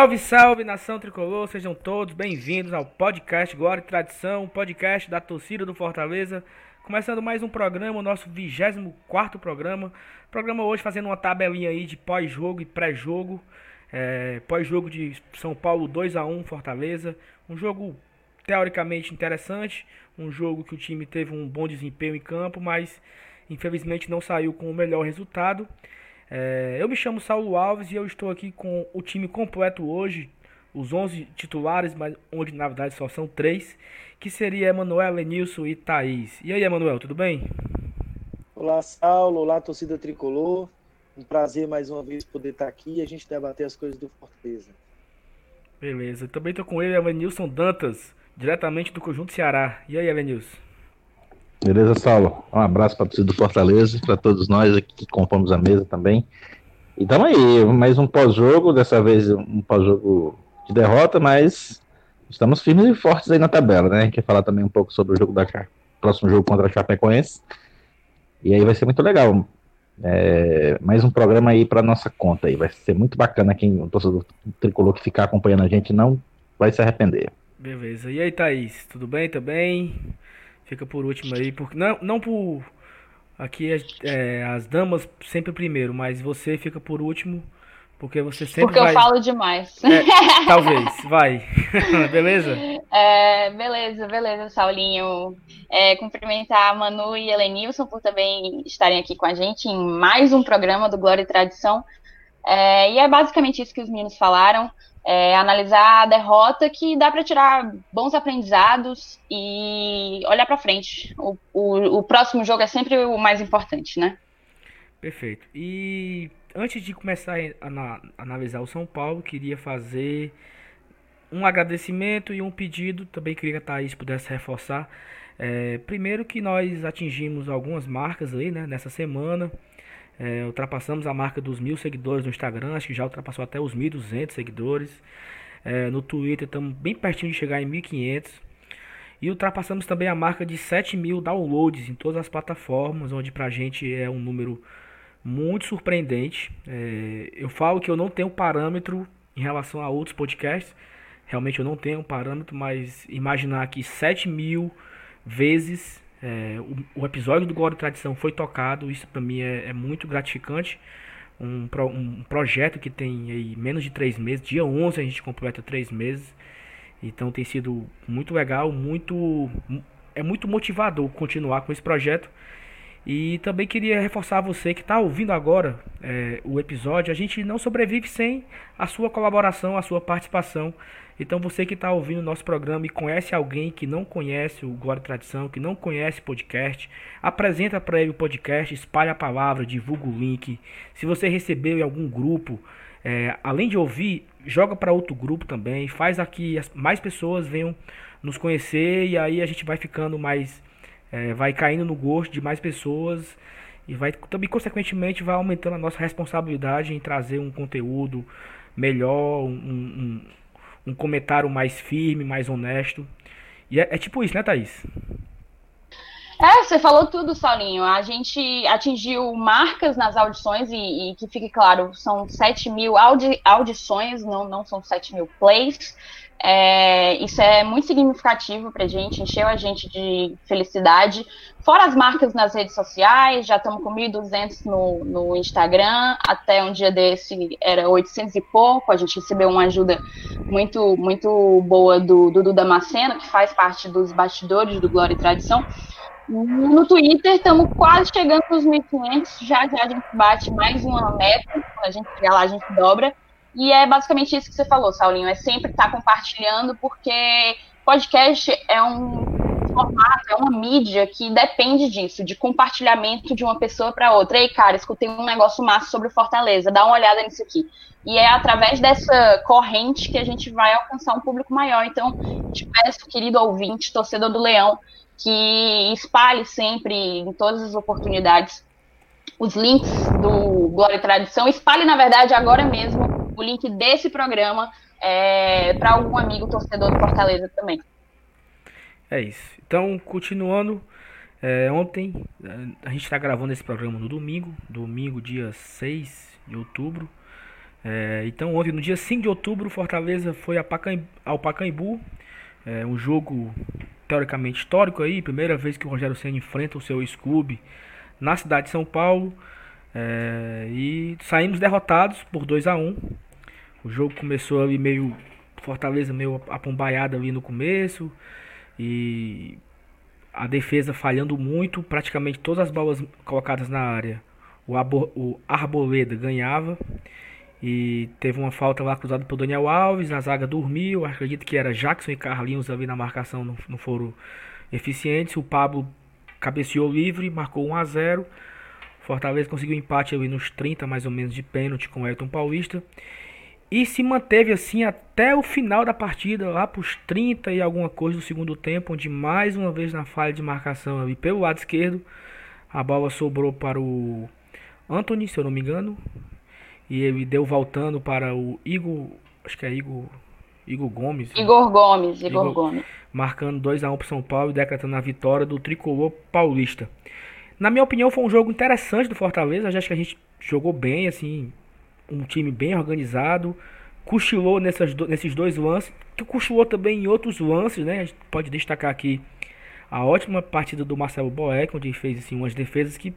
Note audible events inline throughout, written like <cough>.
Salve, salve, nação tricolor, sejam todos bem-vindos ao podcast Glória e Tradição, podcast da torcida do Fortaleza. Começando mais um programa, o nosso 24 programa. Programa hoje fazendo uma tabelinha aí de pós-jogo e pré-jogo. É, pós-jogo de São Paulo 2 a 1 Fortaleza. Um jogo teoricamente interessante, um jogo que o time teve um bom desempenho em campo, mas infelizmente não saiu com o melhor resultado. É, eu me chamo Saulo Alves e eu estou aqui com o time completo hoje, os 11 titulares, mas onde na verdade só são três, que seria Emanuel, Lenilson e Thaís. E aí, Emanuel, tudo bem? Olá, Saulo, olá, torcida tricolor. Um prazer mais uma vez poder estar aqui e a gente debater as coisas do Fortaleza. Beleza, também estou com ele, Elenilson Dantas, diretamente do Conjunto Ceará. E aí, Elenilson? Beleza, Saulo? Um abraço para torcida do Fortaleza, para todos nós aqui que compomos a mesa também. E tamo aí, mais um pós-jogo, dessa vez um pós-jogo de derrota, mas estamos firmes e fortes aí na tabela, né? A gente quer falar também um pouco sobre o jogo da próximo jogo contra a Chapecoense. E aí vai ser muito legal. É, mais um programa aí para nossa conta aí. Vai ser muito bacana quem o torcedor tricolor que ficar acompanhando a gente não vai se arrepender. Beleza. E aí, Thaís? Tudo bem também? Fica por último aí, porque não, não por aqui é, é, as damas sempre primeiro, mas você fica por último, porque você sempre porque vai... eu falo demais. É, talvez, vai. <laughs> beleza? É, beleza, beleza, Saulinho. É, cumprimentar a Manu e Helenilson por também estarem aqui com a gente em mais um programa do Glória e Tradição. É, e é basicamente isso que os meninos falaram é, analisar a derrota que dá para tirar bons aprendizados e olhar para frente. O, o, o, próximo jogo é sempre o mais importante, né? Perfeito. E antes de começar a, analisar o São Paulo, queria fazer um agradecimento e um pedido. Também queria que a Thaís pudesse reforçar. É, primeiro que nós atingimos algumas marcas aí, né, nessa semana. É, ultrapassamos a marca dos mil seguidores no Instagram, acho que já ultrapassou até os 1.200 seguidores. É, no Twitter estamos bem pertinho de chegar em 1.500. E ultrapassamos também a marca de 7 mil downloads em todas as plataformas, onde pra gente é um número muito surpreendente. É, eu falo que eu não tenho parâmetro em relação a outros podcasts. Realmente eu não tenho parâmetro, mas imaginar que 7 mil vezes é, o, o, episódio do Glória e Tradição foi tocado, isso para mim é, é, muito gratificante. Um, pro, um projeto que tem aí menos de três meses, dia 11 a gente completa três meses, então tem sido muito legal, muito é muito motivador continuar com esse projeto. E também queria reforçar você que está ouvindo agora é, o episódio. A gente não sobrevive sem a sua colaboração, a sua participação. Então você que está ouvindo o nosso programa e conhece alguém que não conhece o Glória e Tradição, que não conhece podcast, apresenta para ele o podcast, espalha a palavra, divulga o link. Se você recebeu em algum grupo, é, além de ouvir, joga para outro grupo também, faz aqui mais pessoas venham nos conhecer e aí a gente vai ficando mais, é, vai caindo no gosto de mais pessoas e vai também consequentemente vai aumentando a nossa responsabilidade em trazer um conteúdo melhor, um, um um comentário mais firme, mais honesto. E é, é tipo isso, né, Thaís? É, você falou tudo, Saulinho. A gente atingiu marcas nas audições e, e que fique claro, são 7 mil audi audições, não, não são 7 mil plays. É, isso é muito significativo para a gente, encheu a gente de felicidade. Fora as marcas nas redes sociais, já estamos com 1.200 no, no Instagram, até um dia desse era 800 e pouco. A gente recebeu uma ajuda muito muito boa do Dudu Damasceno, que faz parte dos bastidores do Glória e Tradição. No Twitter, estamos quase chegando nos 1.500, já já a gente bate mais uma meta, a gente chegar lá a gente dobra. E é basicamente isso que você falou, Saulinho, é sempre estar tá compartilhando, porque podcast é um formato, é uma mídia que depende disso, de compartilhamento de uma pessoa para outra. Ei, cara, escutei um negócio massa sobre Fortaleza, dá uma olhada nisso aqui. E é através dessa corrente que a gente vai alcançar um público maior. Então, te peço, querido ouvinte, torcedor do Leão, que espalhe sempre, em todas as oportunidades, os links do Glória e Tradição. Espalhe, na verdade, agora mesmo o link desse programa é, para algum amigo torcedor do Fortaleza também. É isso. Então, continuando, é, ontem a gente está gravando esse programa no domingo, domingo, dia 6 de outubro. É, então ontem, no dia 5 de outubro, Fortaleza foi ao Pacaembu, é, um jogo teoricamente histórico aí, primeira vez que o Rogério Senna enfrenta o seu ex-clube na cidade de São Paulo. É, e saímos derrotados por 2 a 1 O jogo começou ali meio. Fortaleza meio apombaiada ali no começo. E a defesa falhando muito. Praticamente todas as bolas colocadas na área. O, o Arboleda ganhava. E teve uma falta lá cruzada por Daniel Alves. A zaga dormiu. Acredito que era Jackson e Carlinhos ali na marcação. Não, não foram eficientes. O Pablo cabeceou livre. Marcou 1 a 0 Fortaleza conseguiu empate ali nos 30 mais ou menos de pênalti com o Elton Paulista. E se manteve assim até o final da partida, lá para os 30 e alguma coisa do segundo tempo, onde mais uma vez na falha de marcação ali pelo lado esquerdo, a bola sobrou para o Anthony, se eu não me engano. E ele deu voltando para o Igor, acho que é Igor, Igor Gomes. Igor Gomes, Igor, Igor Gomes. Marcando 2 a 1 para São Paulo e decretando a vitória do tricolor paulista. Na minha opinião, foi um jogo interessante do Fortaleza. Acho que a gente jogou bem, assim, um time bem organizado. Cochilou nessas, nesses dois lances, que cochilou também em outros lances, né? A gente pode destacar aqui a ótima partida do Marcelo Boeck, onde ele fez assim, umas defesas que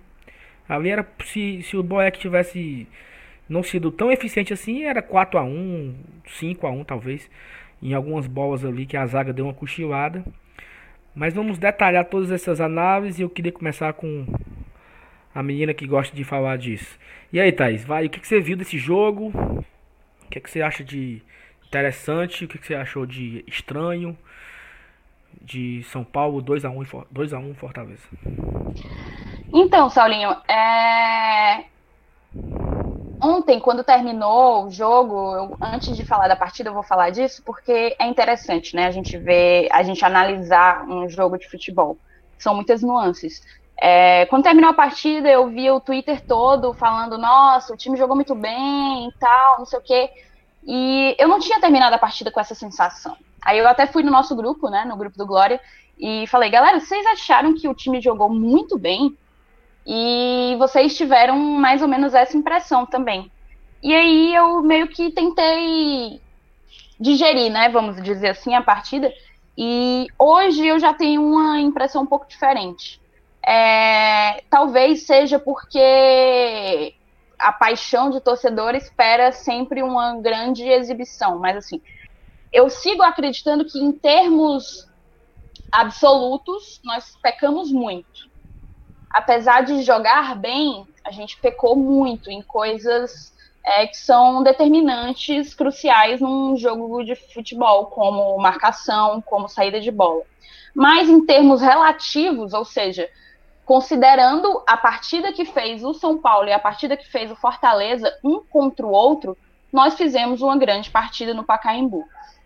ali era se, se o Boeck tivesse não sido tão eficiente assim, era 4 a 1, 5 a 1 talvez, em algumas bolas ali que a zaga deu uma cochilada. Mas vamos detalhar todas essas análises eu queria começar com a menina que gosta de falar disso. E aí, Thaís, vai, o que, que você viu desse jogo? O que, que você acha de interessante? O que, que você achou de estranho? De São Paulo 2x1 2x1 Fortaleza. Então, Saulinho, é ontem, quando terminou o jogo, eu, antes de falar da partida, eu vou falar disso, porque é interessante, né? A gente ver, a gente analisar um jogo de futebol. São muitas nuances. É, quando terminou a partida, eu vi o Twitter todo falando, nossa, o time jogou muito bem e tal, não sei o quê. E eu não tinha terminado a partida com essa sensação. Aí eu até fui no nosso grupo, né, no grupo do Glória, e falei, galera, vocês acharam que o time jogou muito bem? E vocês tiveram mais ou menos essa impressão também. E aí eu meio que tentei digerir, né, vamos dizer assim, a partida. E hoje eu já tenho uma impressão um pouco diferente. É, talvez seja porque a paixão de torcedor espera sempre uma grande exibição, mas assim, eu sigo acreditando que em termos absolutos nós pecamos muito apesar de jogar bem, a gente pecou muito em coisas é, que são determinantes, cruciais num jogo de futebol, como marcação, como saída de bola. Mas em termos relativos, ou seja, considerando a partida que fez o São Paulo e a partida que fez o Fortaleza, um contra o outro, nós fizemos uma grande partida no Pacaembu.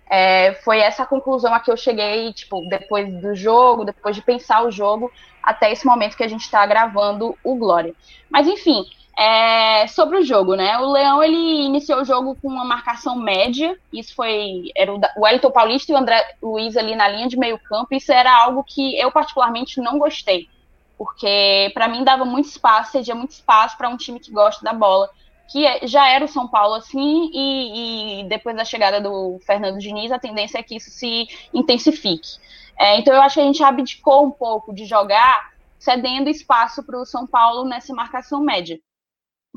É, foi essa conclusão a que eu cheguei, tipo, depois do jogo, depois de pensar o jogo, até esse momento que a gente está gravando o Glória. Mas enfim, é, sobre o jogo, né? O Leão ele iniciou o jogo com uma marcação média. Isso foi era o, o Elton Paulista e o André Luiz ali na linha de meio campo. Isso era algo que eu particularmente não gostei, porque para mim dava muito espaço, cedia muito espaço para um time que gosta da bola que é, já era o São Paulo assim, e, e, depois da chegada do Fernando Diniz, a tendência é que isso se intensifique. É, então eu acho que a gente abdicou um pouco de jogar, cedendo espaço para o São Paulo nessa marcação média,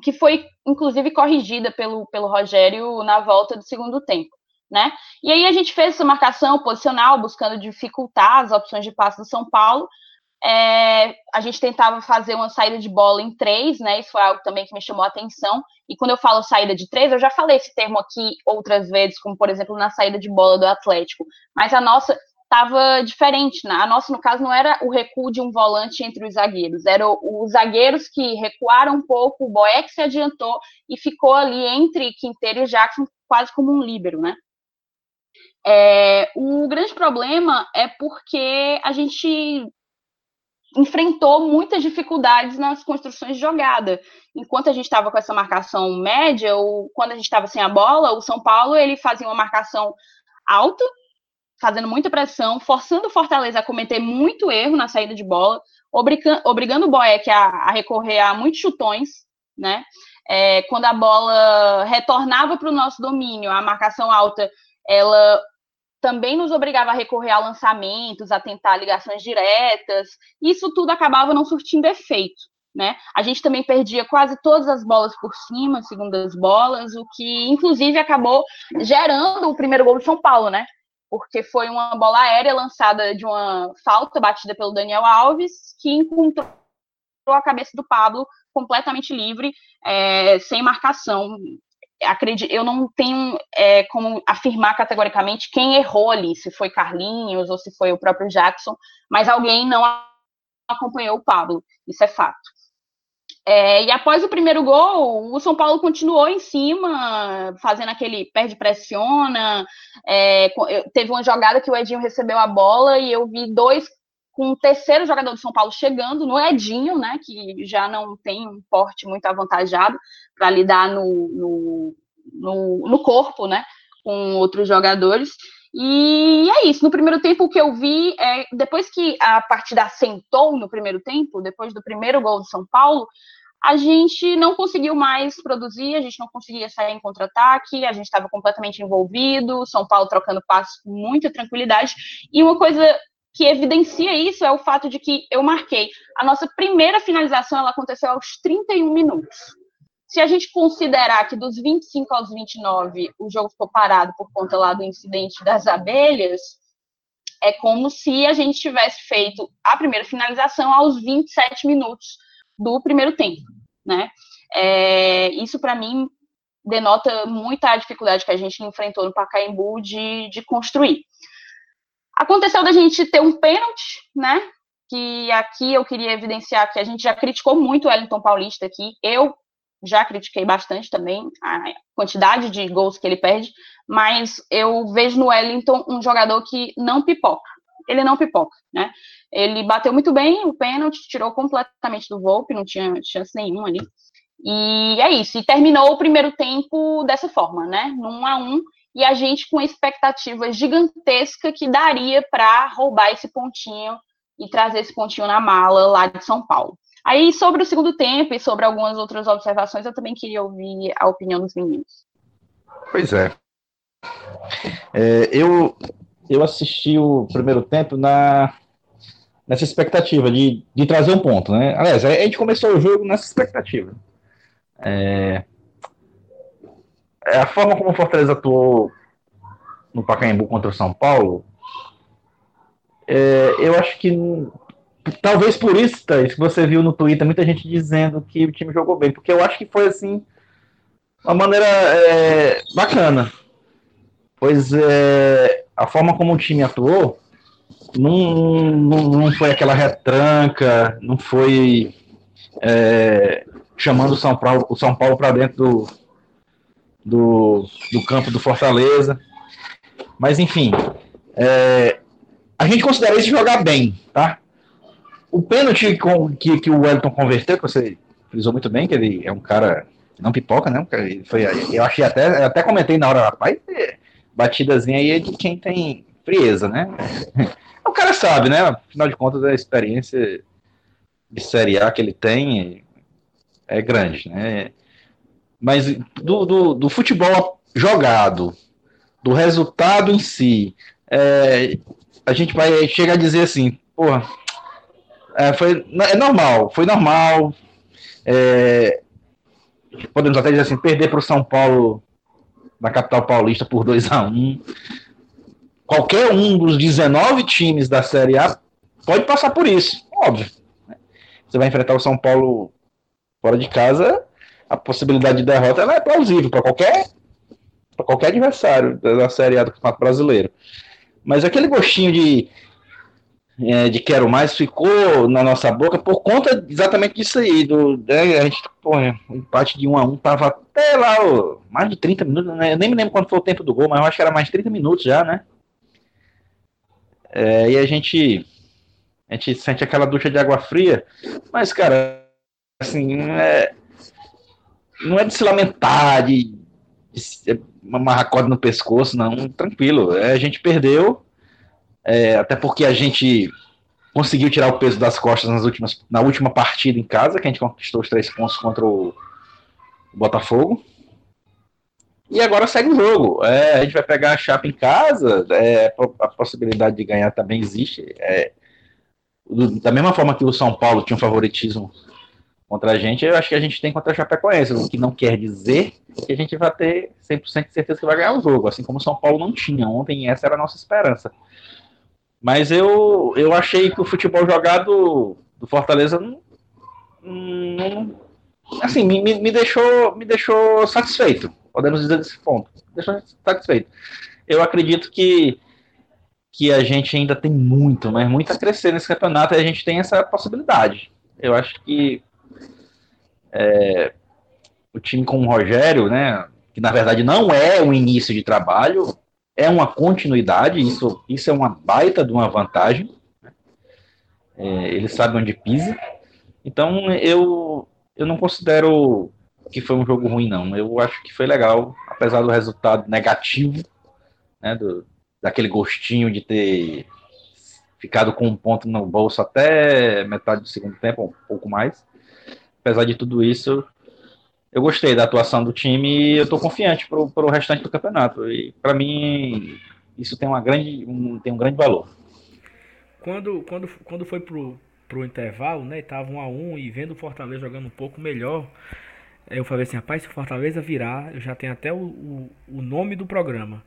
que foi inclusive corrigida pelo, pelo Rogério na volta do segundo tempo. Né? E aí a gente fez essa marcação posicional, buscando dificultar as opções de passe do São Paulo, é, a gente tentava fazer uma saída de bola em três, né? Isso foi algo também que me chamou a atenção. E quando eu falo saída de três, eu já falei esse termo aqui outras vezes, como por exemplo na saída de bola do Atlético. Mas a nossa estava diferente. Né? A nossa, no caso, não era o recuo de um volante entre os zagueiros, eram os zagueiros que recuaram um pouco, o Boeck se adiantou e ficou ali entre Quinteiro e Jackson, quase como um líbero, né? É, o grande problema é porque a gente enfrentou muitas dificuldades nas construções de jogada. Enquanto a gente estava com essa marcação média, ou quando a gente estava sem a bola, o São Paulo ele fazia uma marcação alta, fazendo muita pressão, forçando o Fortaleza a cometer muito erro na saída de bola, obrigando, o Boeck a, a recorrer a muitos chutões, né? é, quando a bola retornava para o nosso domínio, a marcação alta, ela também nos obrigava a recorrer a lançamentos, a tentar ligações diretas. Isso tudo acabava não surtindo efeito. Né? A gente também perdia quase todas as bolas por cima, segundas bolas, o que inclusive acabou gerando o primeiro gol de São Paulo, né? Porque foi uma bola aérea lançada de uma falta batida pelo Daniel Alves, que encontrou a cabeça do Pablo completamente livre, é, sem marcação. Acredito, eu não tenho é, como afirmar categoricamente quem errou ali, se foi Carlinhos ou se foi o próprio Jackson, mas alguém não acompanhou o Pablo, isso é fato. É, e após o primeiro gol, o São Paulo continuou em cima, fazendo aquele perde-pressiona. É, teve uma jogada que o Edinho recebeu a bola e eu vi dois com o terceiro jogador do São Paulo chegando no Edinho, né, que já não tem um porte muito avantajado para lidar no, no, no, no corpo, né, com outros jogadores. E é isso. No primeiro tempo, o que eu vi é depois que a partida assentou no primeiro tempo, depois do primeiro gol do São Paulo, a gente não conseguiu mais produzir, a gente não conseguia sair em contra-ataque, a gente estava completamente envolvido, São Paulo trocando passos com muita tranquilidade. E uma coisa que evidencia isso é o fato de que eu marquei a nossa primeira finalização, ela aconteceu aos 31 minutos. Se a gente considerar que dos 25 aos 29 o jogo ficou parado por conta lá do incidente das abelhas, é como se a gente tivesse feito a primeira finalização aos 27 minutos do primeiro tempo, né? É, isso para mim denota muita dificuldade que a gente enfrentou no Pacaembu de, de construir. Aconteceu da gente ter um pênalti, né? Que aqui eu queria evidenciar que a gente já criticou muito o Wellington Paulista aqui. Eu já critiquei bastante também a quantidade de gols que ele perde, mas eu vejo no Wellington um jogador que não pipoca. Ele não pipoca, né? Ele bateu muito bem o pênalti, tirou completamente do Volpe, não tinha chance nenhuma ali. E é isso. E terminou o primeiro tempo dessa forma, né? Num a um. E a gente com expectativa gigantesca que daria para roubar esse pontinho e trazer esse pontinho na mala lá de São Paulo. Aí, sobre o segundo tempo e sobre algumas outras observações, eu também queria ouvir a opinião dos meninos. Pois é. é eu, eu assisti o primeiro tempo na, nessa expectativa de, de trazer um ponto, né? Aliás, a gente começou o jogo nessa expectativa. É, a forma como o Fortaleza atuou no Pacaembu contra o São Paulo, é, eu acho que talvez por isso, Thaís, que você viu no Twitter muita gente dizendo que o time jogou bem, porque eu acho que foi assim uma maneira é, bacana. Pois é, a forma como o time atuou não, não, não foi aquela retranca, não foi é, chamando o São Paulo, o São Paulo para dentro do, do, do, campo do Fortaleza. Mas enfim, é, a gente considera isso jogar bem, tá? O pênalti que, que o Wellington converteu, que você frisou muito bem, que ele é um cara não pipoca, né? Foi, eu achei até, eu até comentei na hora, rapaz, batidazinha aí é de quem tem frieza, né? <laughs> O cara sabe, né? Afinal de contas, a experiência de Série A que ele tem é grande, né? Mas do, do, do futebol jogado, do resultado em si, é, a gente vai chegar a dizer assim, porra, é, foi, é normal, foi normal. É, podemos até dizer assim, perder para o São Paulo na capital paulista por 2 a 1 um. Qualquer um dos 19 times da Série A pode passar por isso, óbvio. Você vai enfrentar o São Paulo fora de casa, a possibilidade de derrota é plausível para qualquer para qualquer adversário da Série A do Campeonato Brasileiro. Mas aquele gostinho de é, de quero mais ficou na nossa boca por conta exatamente disso aí. Do, né, a gente, pô, empate de 1 a 1 tava até lá, ó, mais de 30 minutos, né? Eu nem me lembro quanto foi o tempo do gol, mas eu acho que era mais de 30 minutos já, né? É, e a gente, a gente sente aquela ducha de água fria, mas, cara, assim, é, não é de se lamentar, de, de amarrar corda no pescoço, não, tranquilo. É, a gente perdeu, é, até porque a gente conseguiu tirar o peso das costas nas últimas, na última partida em casa, que a gente conquistou os três pontos contra o, o Botafogo. E agora segue o jogo. É, a gente vai pegar a chapa em casa. É, a possibilidade de ganhar também existe. É, da mesma forma que o São Paulo tinha um favoritismo contra a gente, eu acho que a gente tem contra a Chapecoense, o que não quer dizer que a gente vai ter 100% de certeza que vai ganhar o jogo, assim como o São Paulo não tinha ontem, essa era a nossa esperança. Mas eu, eu achei que o futebol jogado do Fortaleza não, não assim, me, me, deixou, me deixou satisfeito, podemos dizer desse ponto, deixou satisfeito. Eu acredito que que a gente ainda tem muito, mas muito a crescer nesse campeonato e a gente tem essa possibilidade. Eu acho que é, o time com o Rogério, né, que na verdade não é um início de trabalho, é uma continuidade, isso, isso é uma baita de uma vantagem. Né? É, ele sabe onde pisa. Então eu, eu não considero que foi um jogo ruim, não. Eu acho que foi legal, apesar do resultado negativo, né, do, daquele gostinho de ter ficado com um ponto no bolso até metade do segundo tempo, um pouco mais apesar de tudo isso, eu gostei da atuação do time e eu estou confiante para o restante do campeonato. E para mim, isso tem, uma grande, um, tem um grande valor. Quando, quando, quando foi pro, pro intervalo, né? Tava um a um e vendo o Fortaleza jogando um pouco melhor. Eu falei assim, rapaz, se o Fortaleza virar, eu já tenho até o, o, o nome do programa.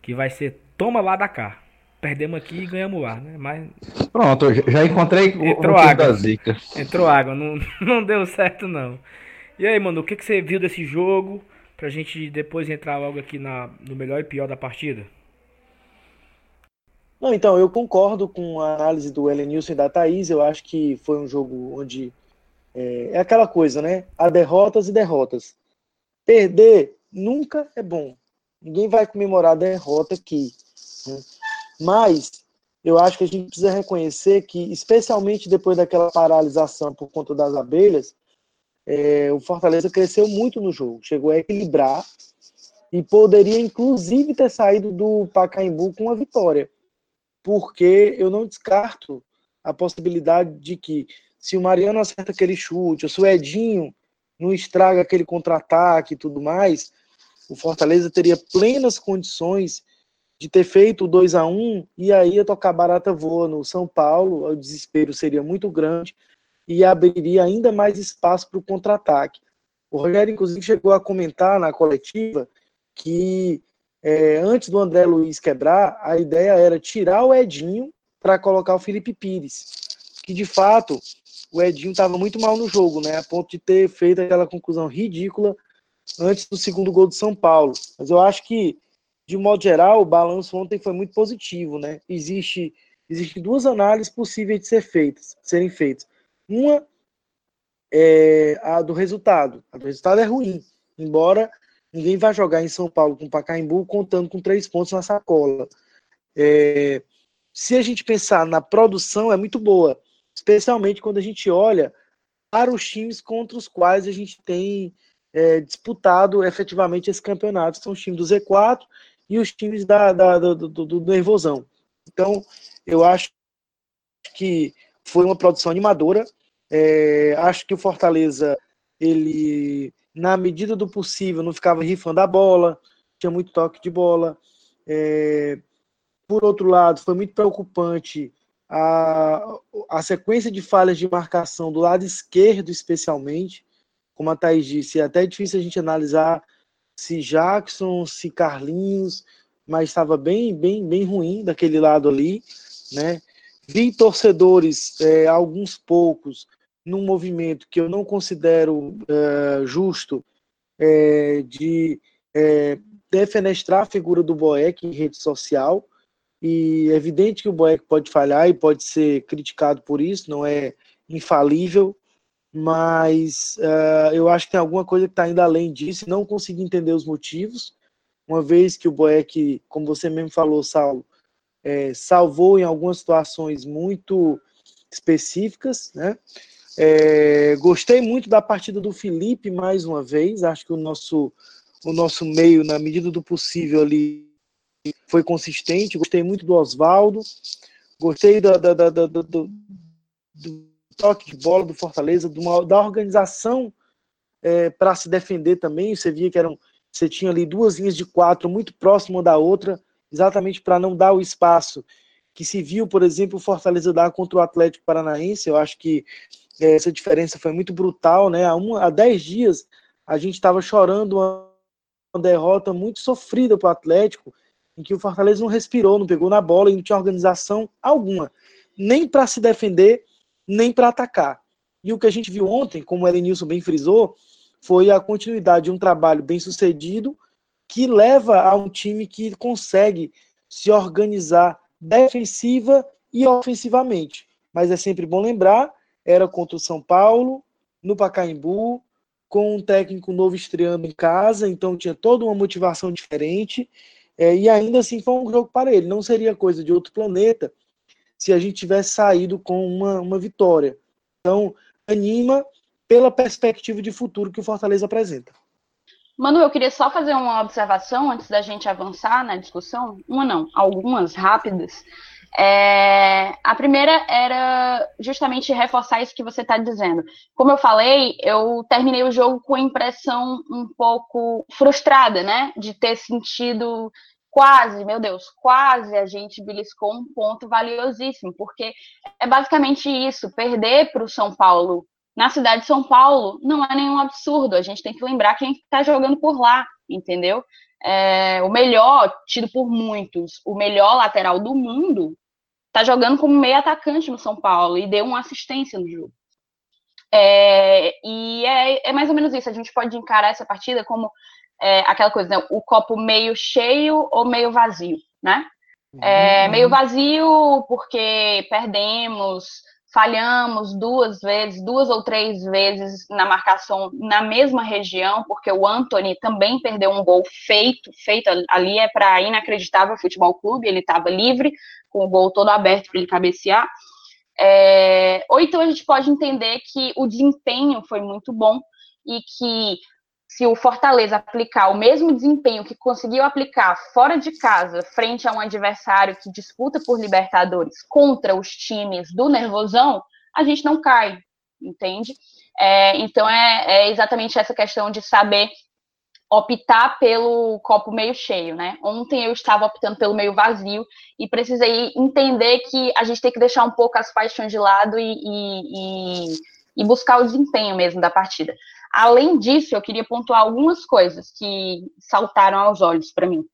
Que vai ser Toma lá da cá perdemos aqui e ganhamos lá, né? Mas. Pronto, já encontrei Entrou o água. da zica. Entrou água, não, <laughs> não deu certo não. E aí, mano, o que, que você viu desse jogo? Pra gente depois entrar logo aqui na, no melhor e pior da partida? Não, então, eu concordo com a análise do Elenilson e da Thaís. Eu acho que foi um jogo onde. É, é aquela coisa, né? Há derrotas e derrotas. Perder nunca é bom. Ninguém vai comemorar a derrota aqui. Né? Mas eu acho que a gente precisa reconhecer que, especialmente depois daquela paralisação por conta das abelhas, é, o Fortaleza cresceu muito no jogo, chegou a equilibrar e poderia, inclusive, ter saído do Pacaembu com uma vitória, porque eu não descarto a possibilidade de que, se o Mariano acerta aquele chute, ou se o Edinho não estraga aquele contra-ataque e tudo mais, o Fortaleza teria plenas condições de ter feito o 2 a 1 e aí ia tocar barata voa no São Paulo, o desespero seria muito grande e abriria ainda mais espaço para o contra-ataque. O Rogério, inclusive, chegou a comentar na coletiva que é, antes do André Luiz quebrar, a ideia era tirar o Edinho para colocar o Felipe Pires, que de fato o Edinho estava muito mal no jogo, né, a ponto de ter feito aquela conclusão ridícula antes do segundo gol do São Paulo. Mas eu acho que de modo geral, o balanço ontem foi muito positivo, né? Existe, existe duas análises possíveis de ser feitas, serem feitas. Uma é a do resultado. A do resultado é ruim, embora ninguém vá jogar em São Paulo com Pacaembu contando com três pontos na sacola. É, se a gente pensar na produção, é muito boa, especialmente quando a gente olha para os times contra os quais a gente tem é, disputado efetivamente esse campeonato. São os times do Z4 e os times da, da do, do, do nervosão. Então, eu acho que foi uma produção animadora. É, acho que o Fortaleza, ele, na medida do possível, não ficava rifando a bola, tinha muito toque de bola. É, por outro lado, foi muito preocupante a, a sequência de falhas de marcação do lado esquerdo, especialmente. Como a Thaís disse, é até difícil a gente analisar se Jackson, se Carlinhos, mas estava bem, bem, bem ruim daquele lado ali, né? Vi torcedores, é, alguns poucos, num movimento que eu não considero é, justo é, de é, defenestrar a figura do Boeck em rede social. E é evidente que o Boeck pode falhar e pode ser criticado por isso, não é infalível, mas uh, eu acho que tem alguma coisa que está indo além disso, não consegui entender os motivos, uma vez que o Boeck, como você mesmo falou, Saulo, é, salvou em algumas situações muito específicas, né? É, gostei muito da partida do Felipe mais uma vez, acho que o nosso, o nosso meio, na medida do possível ali, foi consistente, gostei muito do Oswaldo, gostei da, da, da, do, do toque de bola do Fortaleza, uma, da organização é, para se defender também. Você via que eram, você tinha ali duas linhas de quatro muito próximas da outra, exatamente para não dar o espaço que se viu, por exemplo, o Fortaleza dar contra o Atlético Paranaense. Eu acho que é, essa diferença foi muito brutal, né? Há, um, há dez dias a gente estava chorando uma, uma derrota muito sofrida para o Atlético, em que o Fortaleza não respirou, não pegou na bola e não tinha organização alguma, nem para se defender, nem para atacar. E o que a gente viu ontem, como o Elenilson bem frisou, foi a continuidade de um trabalho bem sucedido que leva a um time que consegue se organizar defensiva e ofensivamente. Mas é sempre bom lembrar, era contra o São Paulo, no Pacaembu, com um técnico novo estreando em casa, então tinha toda uma motivação diferente, é, e ainda assim foi um jogo para ele. Não seria coisa de outro planeta se a gente tivesse saído com uma, uma vitória. Então, anima pela perspectiva de futuro que o Fortaleza apresenta. Manu, eu queria só fazer uma observação antes da gente avançar na discussão. Uma não, algumas rápidas. É, a primeira era justamente reforçar isso que você está dizendo. Como eu falei, eu terminei o jogo com a impressão um pouco frustrada, né? De ter sentido quase, meu Deus, quase a gente beliscou um ponto valiosíssimo, porque é basicamente isso: perder para o São Paulo na cidade de São Paulo não é nenhum absurdo. A gente tem que lembrar quem está jogando por lá, entendeu? É, o melhor, tido por muitos, o melhor lateral do mundo, está jogando como meio atacante no São Paulo e deu uma assistência no jogo. É, e é, é, mais ou menos isso. A gente pode encarar essa partida como é, aquela coisa, né? o copo meio cheio ou meio vazio, né? É, uhum. meio vazio porque perdemos falhamos duas vezes, duas ou três vezes na marcação na mesma região, porque o Anthony também perdeu um gol feito, feito ali é para inacreditável futebol clube, ele estava livre, com o gol todo aberto para ele cabecear. É, ou então a gente pode entender que o desempenho foi muito bom e que se o Fortaleza aplicar o mesmo desempenho que conseguiu aplicar fora de casa, frente a um adversário que disputa por Libertadores contra os times do Nervosão, a gente não cai, entende? É, então é, é, exatamente essa questão de saber optar pelo copo meio cheio, né? Ontem eu estava optando pelo meio vazio e precisei entender que a gente tem que deixar um pouco as paixões de lado e, e, e, e buscar o desempenho mesmo da partida. Além disso, eu queria pontuar algumas coisas que saltaram aos olhos para mim.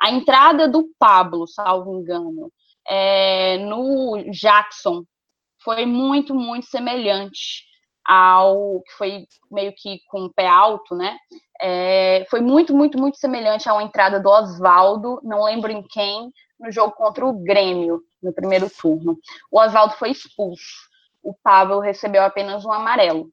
A entrada do Pablo, salvo engano, é, no Jackson foi muito, muito semelhante ao que foi meio que com o pé alto, né? É, foi muito, muito, muito semelhante à entrada do Oswaldo, não lembro em quem, no jogo contra o Grêmio, no primeiro turno. O Oswaldo foi expulso. O Pablo recebeu apenas um amarelo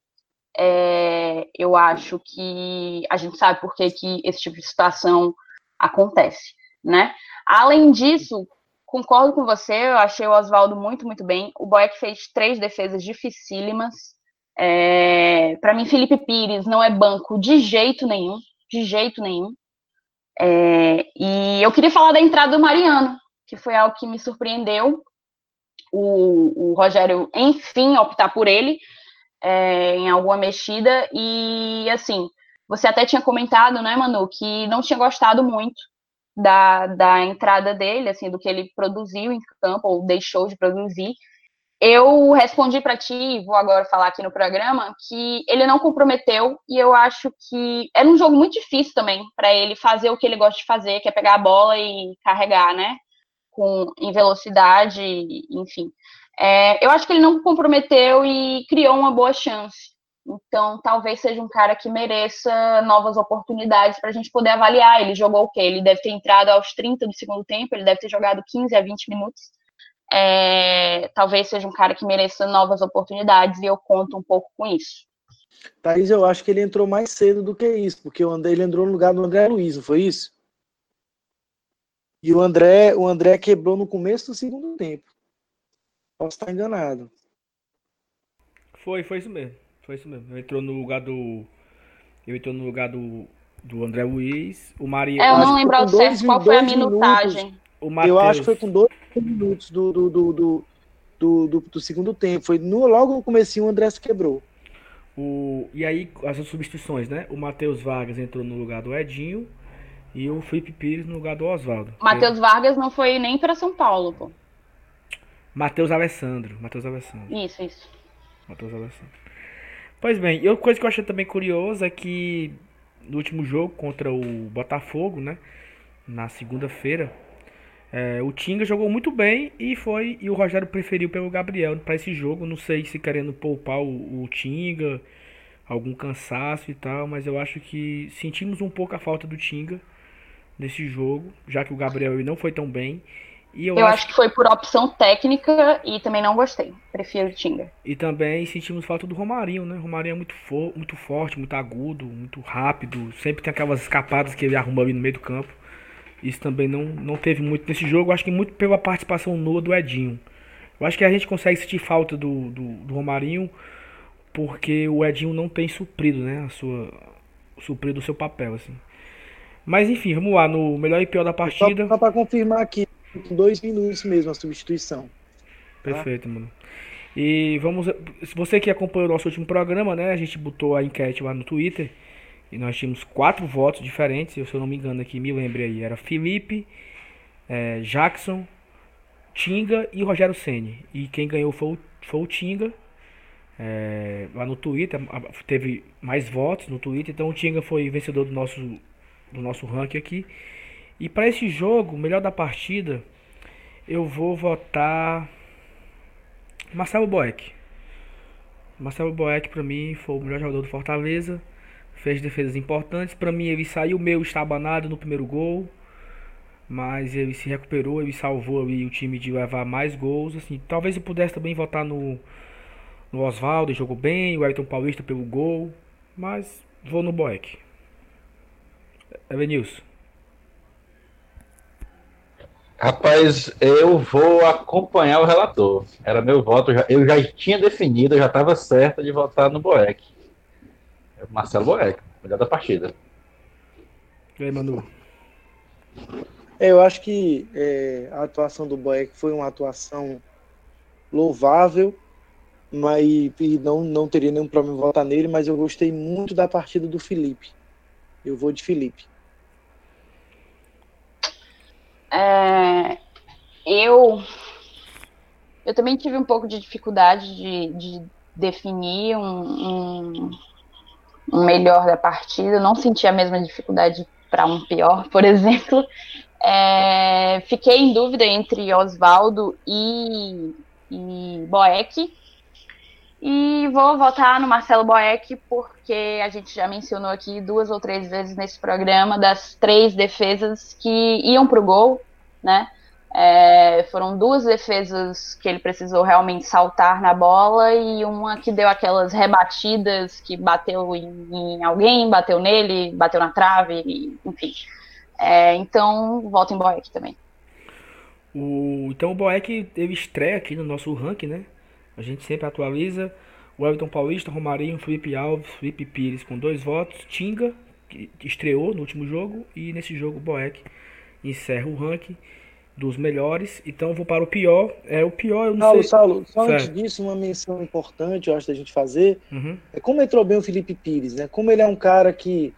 é, eu acho que a gente sabe por que, que esse tipo de situação acontece, né? Além disso, concordo com você, eu achei o Oswaldo muito, muito bem. O Boeck fez três defesas dificílimas. É, Para mim, Felipe Pires não é banco de jeito nenhum, de jeito nenhum. É, e eu queria falar da entrada do Mariano, que foi algo que me surpreendeu. O, o Rogério, enfim, optar por ele, é, em alguma mexida. E assim, você até tinha comentado, né, Manu, que não tinha gostado muito da, da entrada dele, assim, do que ele produziu em campo, ou deixou de produzir. Eu respondi para ti, vou agora falar aqui no programa, que ele não comprometeu e eu acho que era um jogo muito difícil também para ele fazer o que ele gosta de fazer, que é pegar a bola e carregar, né? Com, em velocidade, enfim. É, eu acho que ele não comprometeu e criou uma boa chance. Então, talvez seja um cara que mereça novas oportunidades para a gente poder avaliar. Ele jogou o quê? Ele deve ter entrado aos 30 do segundo tempo, ele deve ter jogado 15 a 20 minutos. É, talvez seja um cara que mereça novas oportunidades e eu conto um pouco com isso. Thaís, eu acho que ele entrou mais cedo do que isso, porque o André, ele entrou no lugar do André Luiz, não foi isso? E o André, o André quebrou no começo do segundo tempo. Posso estar enganado. Foi, foi isso mesmo. Foi isso mesmo. Ele entrou no lugar do. Ele entrou no lugar do, do André Luiz. O Maria. É, eu não lembro ao certo qual foi a minutagem. Minutos, eu acho que foi com dois minutos do, do, do, do, do, do, do segundo tempo. Foi no, logo no começo o André se quebrou. O, e aí as substituições, né? O Matheus Vargas entrou no lugar do Edinho e o Felipe Pires no lugar do Oswaldo. Matheus Vargas não foi nem para São Paulo, pô. Matheus Alessandro. Matheus Alessandro. Isso, isso. Matheus Alessandro. Pois bem, e outra coisa que eu achei também curiosa é que no último jogo contra o Botafogo, né? Na segunda-feira, é, o Tinga jogou muito bem e foi e o Rogério preferiu pelo Gabriel para esse jogo. Não sei se querendo poupar o, o Tinga, algum cansaço e tal, mas eu acho que sentimos um pouco a falta do Tinga nesse jogo, já que o Gabriel não foi tão bem. E eu, eu acho... acho... que foi por opção técnica e também não gostei. Prefiro o Tinga. E também sentimos falta do Romarinho, né? O Romarinho é muito, fo muito forte, muito agudo, muito rápido. Sempre tem aquelas escapadas que ele arruma ali no meio do campo. Isso também não, não teve muito nesse jogo. Acho que muito pela participação nua do Edinho. Eu acho que a gente consegue sentir falta do, do, do Romarinho porque o Edinho não tem suprido, né? A sua, suprido o seu papel, assim. Mas enfim, vamos lá no melhor e pior da partida. Só, só para confirmar aqui, dois minutos mesmo a substituição. Perfeito, tá? mano. E vamos. Se você que acompanhou o nosso último programa, né? A gente botou a enquete lá no Twitter. E nós tínhamos quatro votos diferentes. Se eu não me engano aqui, me lembre aí. Era Felipe, é, Jackson, Tinga e Rogério Ceni. E quem ganhou foi o, foi o Tinga. É, lá no Twitter. Teve mais votos no Twitter. Então o Tinga foi vencedor do nosso, do nosso ranking aqui. E para esse jogo, melhor da partida, eu vou votar Marcelo Boeck. Marcelo Boeck para mim foi o melhor jogador do Fortaleza fez defesas importantes. Para mim, ele saiu meio estabanado no primeiro gol, mas ele se recuperou, ele salvou ali o time de levar mais gols. Assim, talvez eu pudesse também votar no, no Oswaldo, jogou bem, o Ayrton Paulista pelo gol, mas vou no Boeck. Evanilson. Rapaz, eu vou acompanhar o relator. Era meu voto, eu já tinha definido, eu já estava certo de votar no Boeck. Marcelo Boeck, melhor da partida. E aí, Manu? É, eu acho que é, a atuação do Boeck foi uma atuação louvável, mas e não, não teria nenhum problema em votar nele, mas eu gostei muito da partida do Felipe. Eu vou de Felipe. É, eu eu também tive um pouco de dificuldade de, de definir um, um, um melhor da partida, não senti a mesma dificuldade para um pior, por <laughs> exemplo. É, fiquei em dúvida entre Oswaldo e, e Boeck. E vou votar no Marcelo Boeck, porque a gente já mencionou aqui duas ou três vezes nesse programa das três defesas que iam para o gol, né? É, foram duas defesas que ele precisou realmente saltar na bola e uma que deu aquelas rebatidas que bateu em, em alguém, bateu nele, bateu na trave, enfim. É, então, volta em Boeck também. O, então o Boeck teve estreia aqui no nosso ranking, né? A gente sempre atualiza. O Everton Paulista, Romarinho, Felipe Alves, Felipe Pires com dois votos. Tinga, que estreou no último jogo. E nesse jogo o Boeck encerra o ranking dos melhores. Então vou para o pior. É o pior, eu não Saulo, sei. Saulo, só certo. antes disso, uma menção importante, eu acho da gente fazer. Uhum. É como entrou bem o Felipe Pires, né? Como ele é um cara que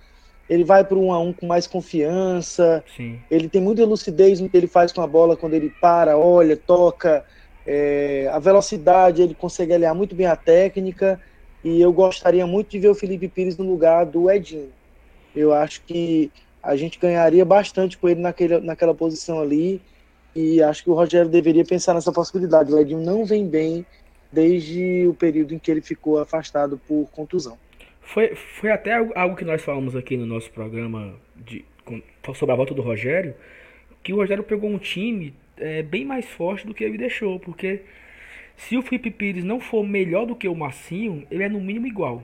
ele vai para um a um com mais confiança. Sim. Ele tem muita lucidez no que ele faz com a bola quando ele para, olha, toca. É, a velocidade, ele consegue aliar muito bem a técnica. E eu gostaria muito de ver o Felipe Pires no lugar do Edinho. Eu acho que a gente ganharia bastante com ele naquele, naquela posição ali. E acho que o Rogério deveria pensar nessa possibilidade. O Edinho não vem bem desde o período em que ele ficou afastado por contusão. Foi, foi até algo que nós falamos aqui no nosso programa de, sobre a volta do Rogério, que o Rogério pegou um time é, bem mais forte do que ele deixou, porque se o Felipe Pires não for melhor do que o Massinho, ele é no mínimo igual.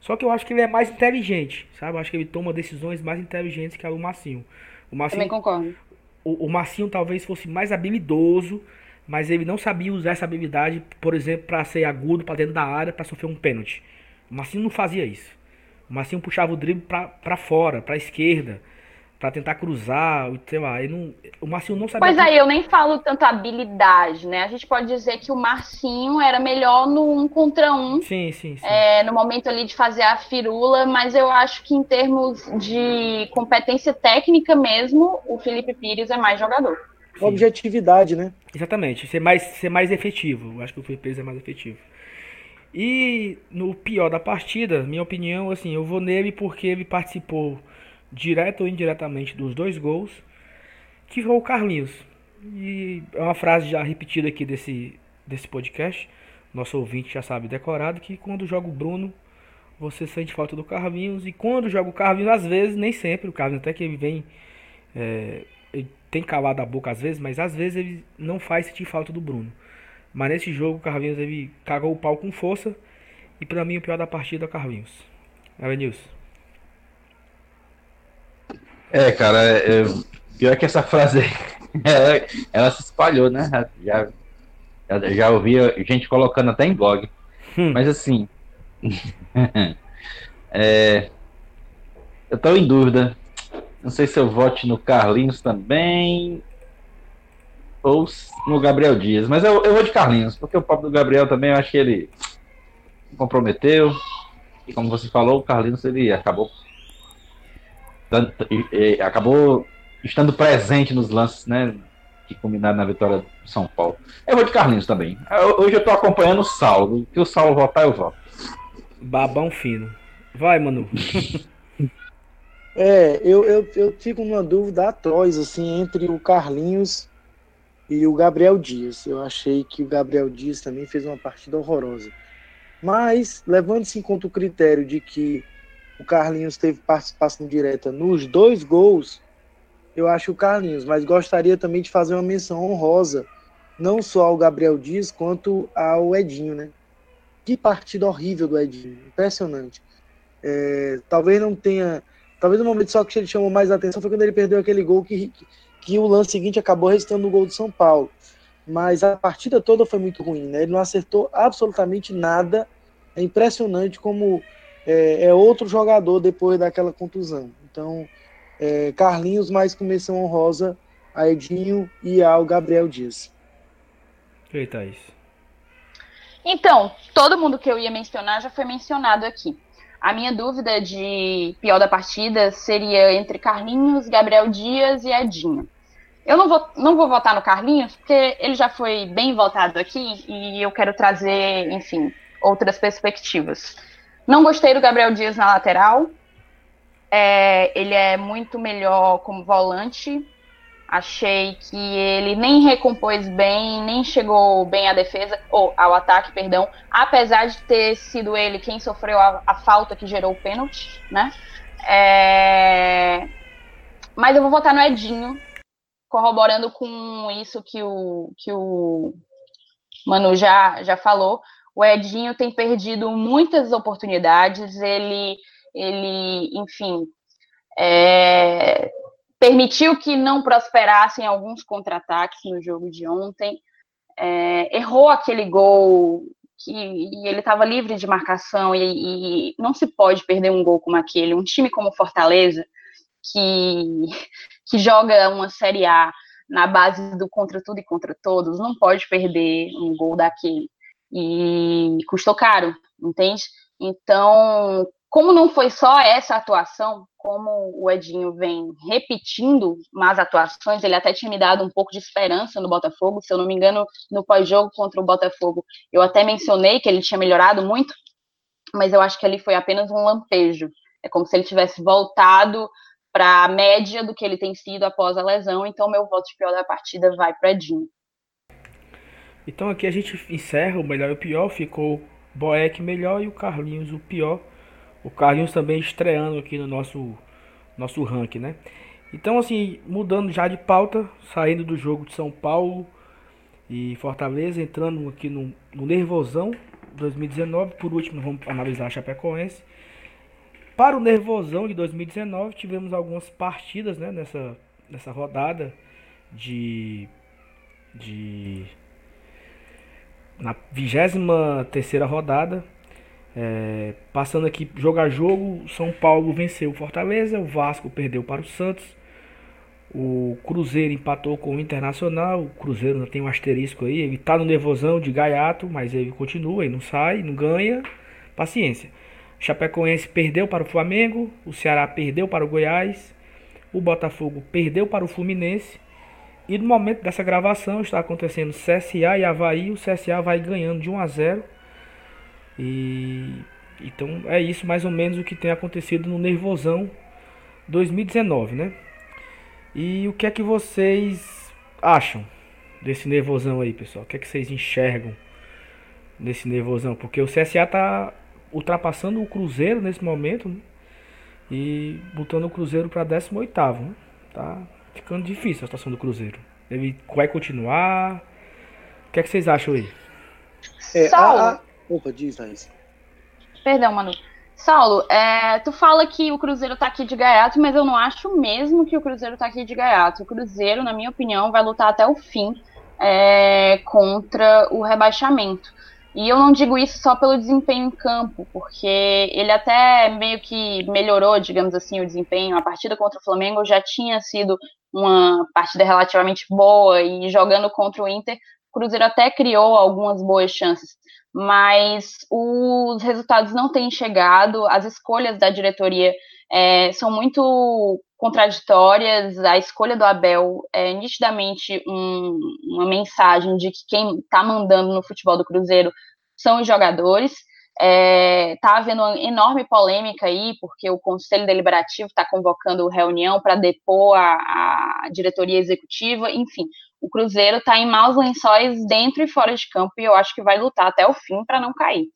Só que eu acho que ele é mais inteligente, sabe? Eu acho que ele toma decisões mais inteligentes que o Massinho. O Massinho Também concordo o, o Marcinho talvez fosse mais habilidoso, mas ele não sabia usar essa habilidade, por exemplo, para ser agudo para dentro da área para sofrer um pênalti. O Marcinho não fazia isso. O Marcinho puxava o drible para fora, para a esquerda. Para tentar cruzar, sei lá, não, o Marcinho não sabia. Pois aí, eu nem falo tanto habilidade, né? A gente pode dizer que o Marcinho era melhor no um contra um. Sim, sim, sim. É, no momento ali de fazer a firula, mas eu acho que em termos de competência técnica mesmo, o Felipe Pires é mais jogador. Sim. Objetividade, né? Exatamente, ser mais, ser mais efetivo. Eu acho que o Felipe Pires é mais efetivo. E no pior da partida, minha opinião, assim, eu vou nele porque ele participou direto ou indiretamente dos dois gols, que foi o Carlinhos. E é uma frase já repetida aqui desse, desse podcast, nosso ouvinte já sabe decorado, que quando joga o Bruno, você sente falta do Carlinhos, e quando joga o Carlinhos, às vezes, nem sempre, o Carlinhos até que ele vem, é, ele tem calado a boca às vezes, mas às vezes ele não faz sentir falta do Bruno. Mas nesse jogo o Carlinhos ele cagou o pau com força, e para mim o pior da partida é o Carlinhos. Elenilson. É, cara, é, pior que essa frase <laughs> ela, ela, se espalhou, né? Já, já, já ouvi gente colocando até em blog. Hum. Mas assim. <laughs> é, eu tô em dúvida. Não sei se eu vote no Carlinhos também. Ou no Gabriel Dias. Mas eu, eu vou de Carlinhos, porque o papo do Gabriel também eu acho que ele comprometeu. E como você falou, o Carlinhos ele acabou acabou estando presente nos lances, né? Que combinaram na vitória do São Paulo. Eu vou de Carlinhos também. Hoje eu tô acompanhando o Saulo. Que o Saulo votar, eu voto. Babão fino. Vai, Manu. <laughs> é, eu, eu, eu fico numa dúvida atroz, assim, entre o Carlinhos e o Gabriel Dias. Eu achei que o Gabriel Dias também fez uma partida horrorosa. Mas, levando-se em conta o critério de que o Carlinhos teve participação direta nos dois gols, eu acho o Carlinhos, mas gostaria também de fazer uma menção honrosa, não só ao Gabriel Dias, quanto ao Edinho, né? Que partida horrível do Edinho, impressionante. É, talvez não tenha. Talvez no momento só que ele chamou mais atenção foi quando ele perdeu aquele gol que, que, que o lance seguinte acabou restando no gol do São Paulo. Mas a partida toda foi muito ruim, né? Ele não acertou absolutamente nada. É impressionante como é, é outro jogador depois daquela contusão. Então, é, Carlinhos mais com menção honrosa a Edinho e ao Gabriel Dias. Eita, isso. Então, todo mundo que eu ia mencionar já foi mencionado aqui. A minha dúvida de pior da partida seria entre Carlinhos, Gabriel Dias e Edinho. Eu não vou, não vou votar no Carlinhos, porque ele já foi bem votado aqui e eu quero trazer, enfim, outras perspectivas. Não gostei do Gabriel Dias na lateral. É, ele é muito melhor como volante. Achei que ele nem recompôs bem, nem chegou bem à defesa, ou ao ataque, perdão, apesar de ter sido ele quem sofreu a, a falta que gerou o pênalti, né? É... Mas eu vou votar no Edinho, corroborando com isso que o, que o Manu já, já falou. O Edinho tem perdido muitas oportunidades, ele, ele enfim, é, permitiu que não prosperassem alguns contra-ataques no jogo de ontem, é, errou aquele gol que ele estava livre de marcação e, e, não se pode perder um gol como aquele. Um time como Fortaleza, que, que joga uma Série A na base do contra tudo e contra todos, não pode perder um gol daquele e custou caro, entende? Então, como não foi só essa atuação, como o Edinho vem repetindo más atuações, ele até tinha me dado um pouco de esperança no Botafogo, se eu não me engano, no pós-jogo contra o Botafogo, eu até mencionei que ele tinha melhorado muito, mas eu acho que ali foi apenas um lampejo. É como se ele tivesse voltado para a média do que ele tem sido após a lesão, então meu voto de pior da partida vai para Edinho. Então aqui a gente encerra o melhor e o pior. Ficou Boeck melhor e o Carlinhos o pior. O Carlinhos também estreando aqui no nosso, nosso ranking, né? Então, assim, mudando já de pauta, saindo do jogo de São Paulo e Fortaleza, entrando aqui no, no Nervosão 2019. Por último, vamos analisar a Chapecoense. Para o Nervosão de 2019, tivemos algumas partidas né, nessa, nessa rodada de, de na 23 rodada. É, passando aqui jogo a jogo, São Paulo venceu o Fortaleza, o Vasco perdeu para o Santos, O Cruzeiro empatou com o Internacional. O Cruzeiro tem um asterisco aí. Ele tá no nervosão de gaiato, mas ele continua e não sai, não ganha. Paciência. Chapecoense perdeu para o Flamengo. O Ceará perdeu para o Goiás. O Botafogo perdeu para o Fluminense. E no momento dessa gravação está acontecendo CSA e Havaí. O CSA vai ganhando de 1 a 0. E então é isso mais ou menos o que tem acontecido no Nervosão 2019, né? E o que é que vocês acham desse nervosão aí, pessoal? O que é que vocês enxergam nesse nervosão? Porque o CSA tá ultrapassando o Cruzeiro nesse momento né? e botando o Cruzeiro para 18, né? Tá ficando difícil a situação do Cruzeiro. Ele vai continuar? O que é que vocês acham aí? É, a, a... Opa, diz, Thaís. Perdão, Manu. Saulo, é, tu fala que o Cruzeiro tá aqui de gaiato, mas eu não acho mesmo que o Cruzeiro tá aqui de gaiato. O Cruzeiro, na minha opinião, vai lutar até o fim é, contra o rebaixamento. E eu não digo isso só pelo desempenho em campo, porque ele até meio que melhorou, digamos assim, o desempenho. A partida contra o Flamengo já tinha sido uma partida relativamente boa e jogando contra o Inter, o Cruzeiro até criou algumas boas chances mas os resultados não têm chegado, as escolhas da diretoria é, são muito contraditórias. A escolha do Abel é nitidamente um, uma mensagem de que quem está mandando no futebol do Cruzeiro são os jogadores. É, tá havendo uma enorme polêmica aí, porque o Conselho Deliberativo está convocando reunião para depor a, a, diretoria executiva, enfim. O Cruzeiro está em maus lençóis dentro e fora de campo e eu acho que vai lutar até o fim para não cair.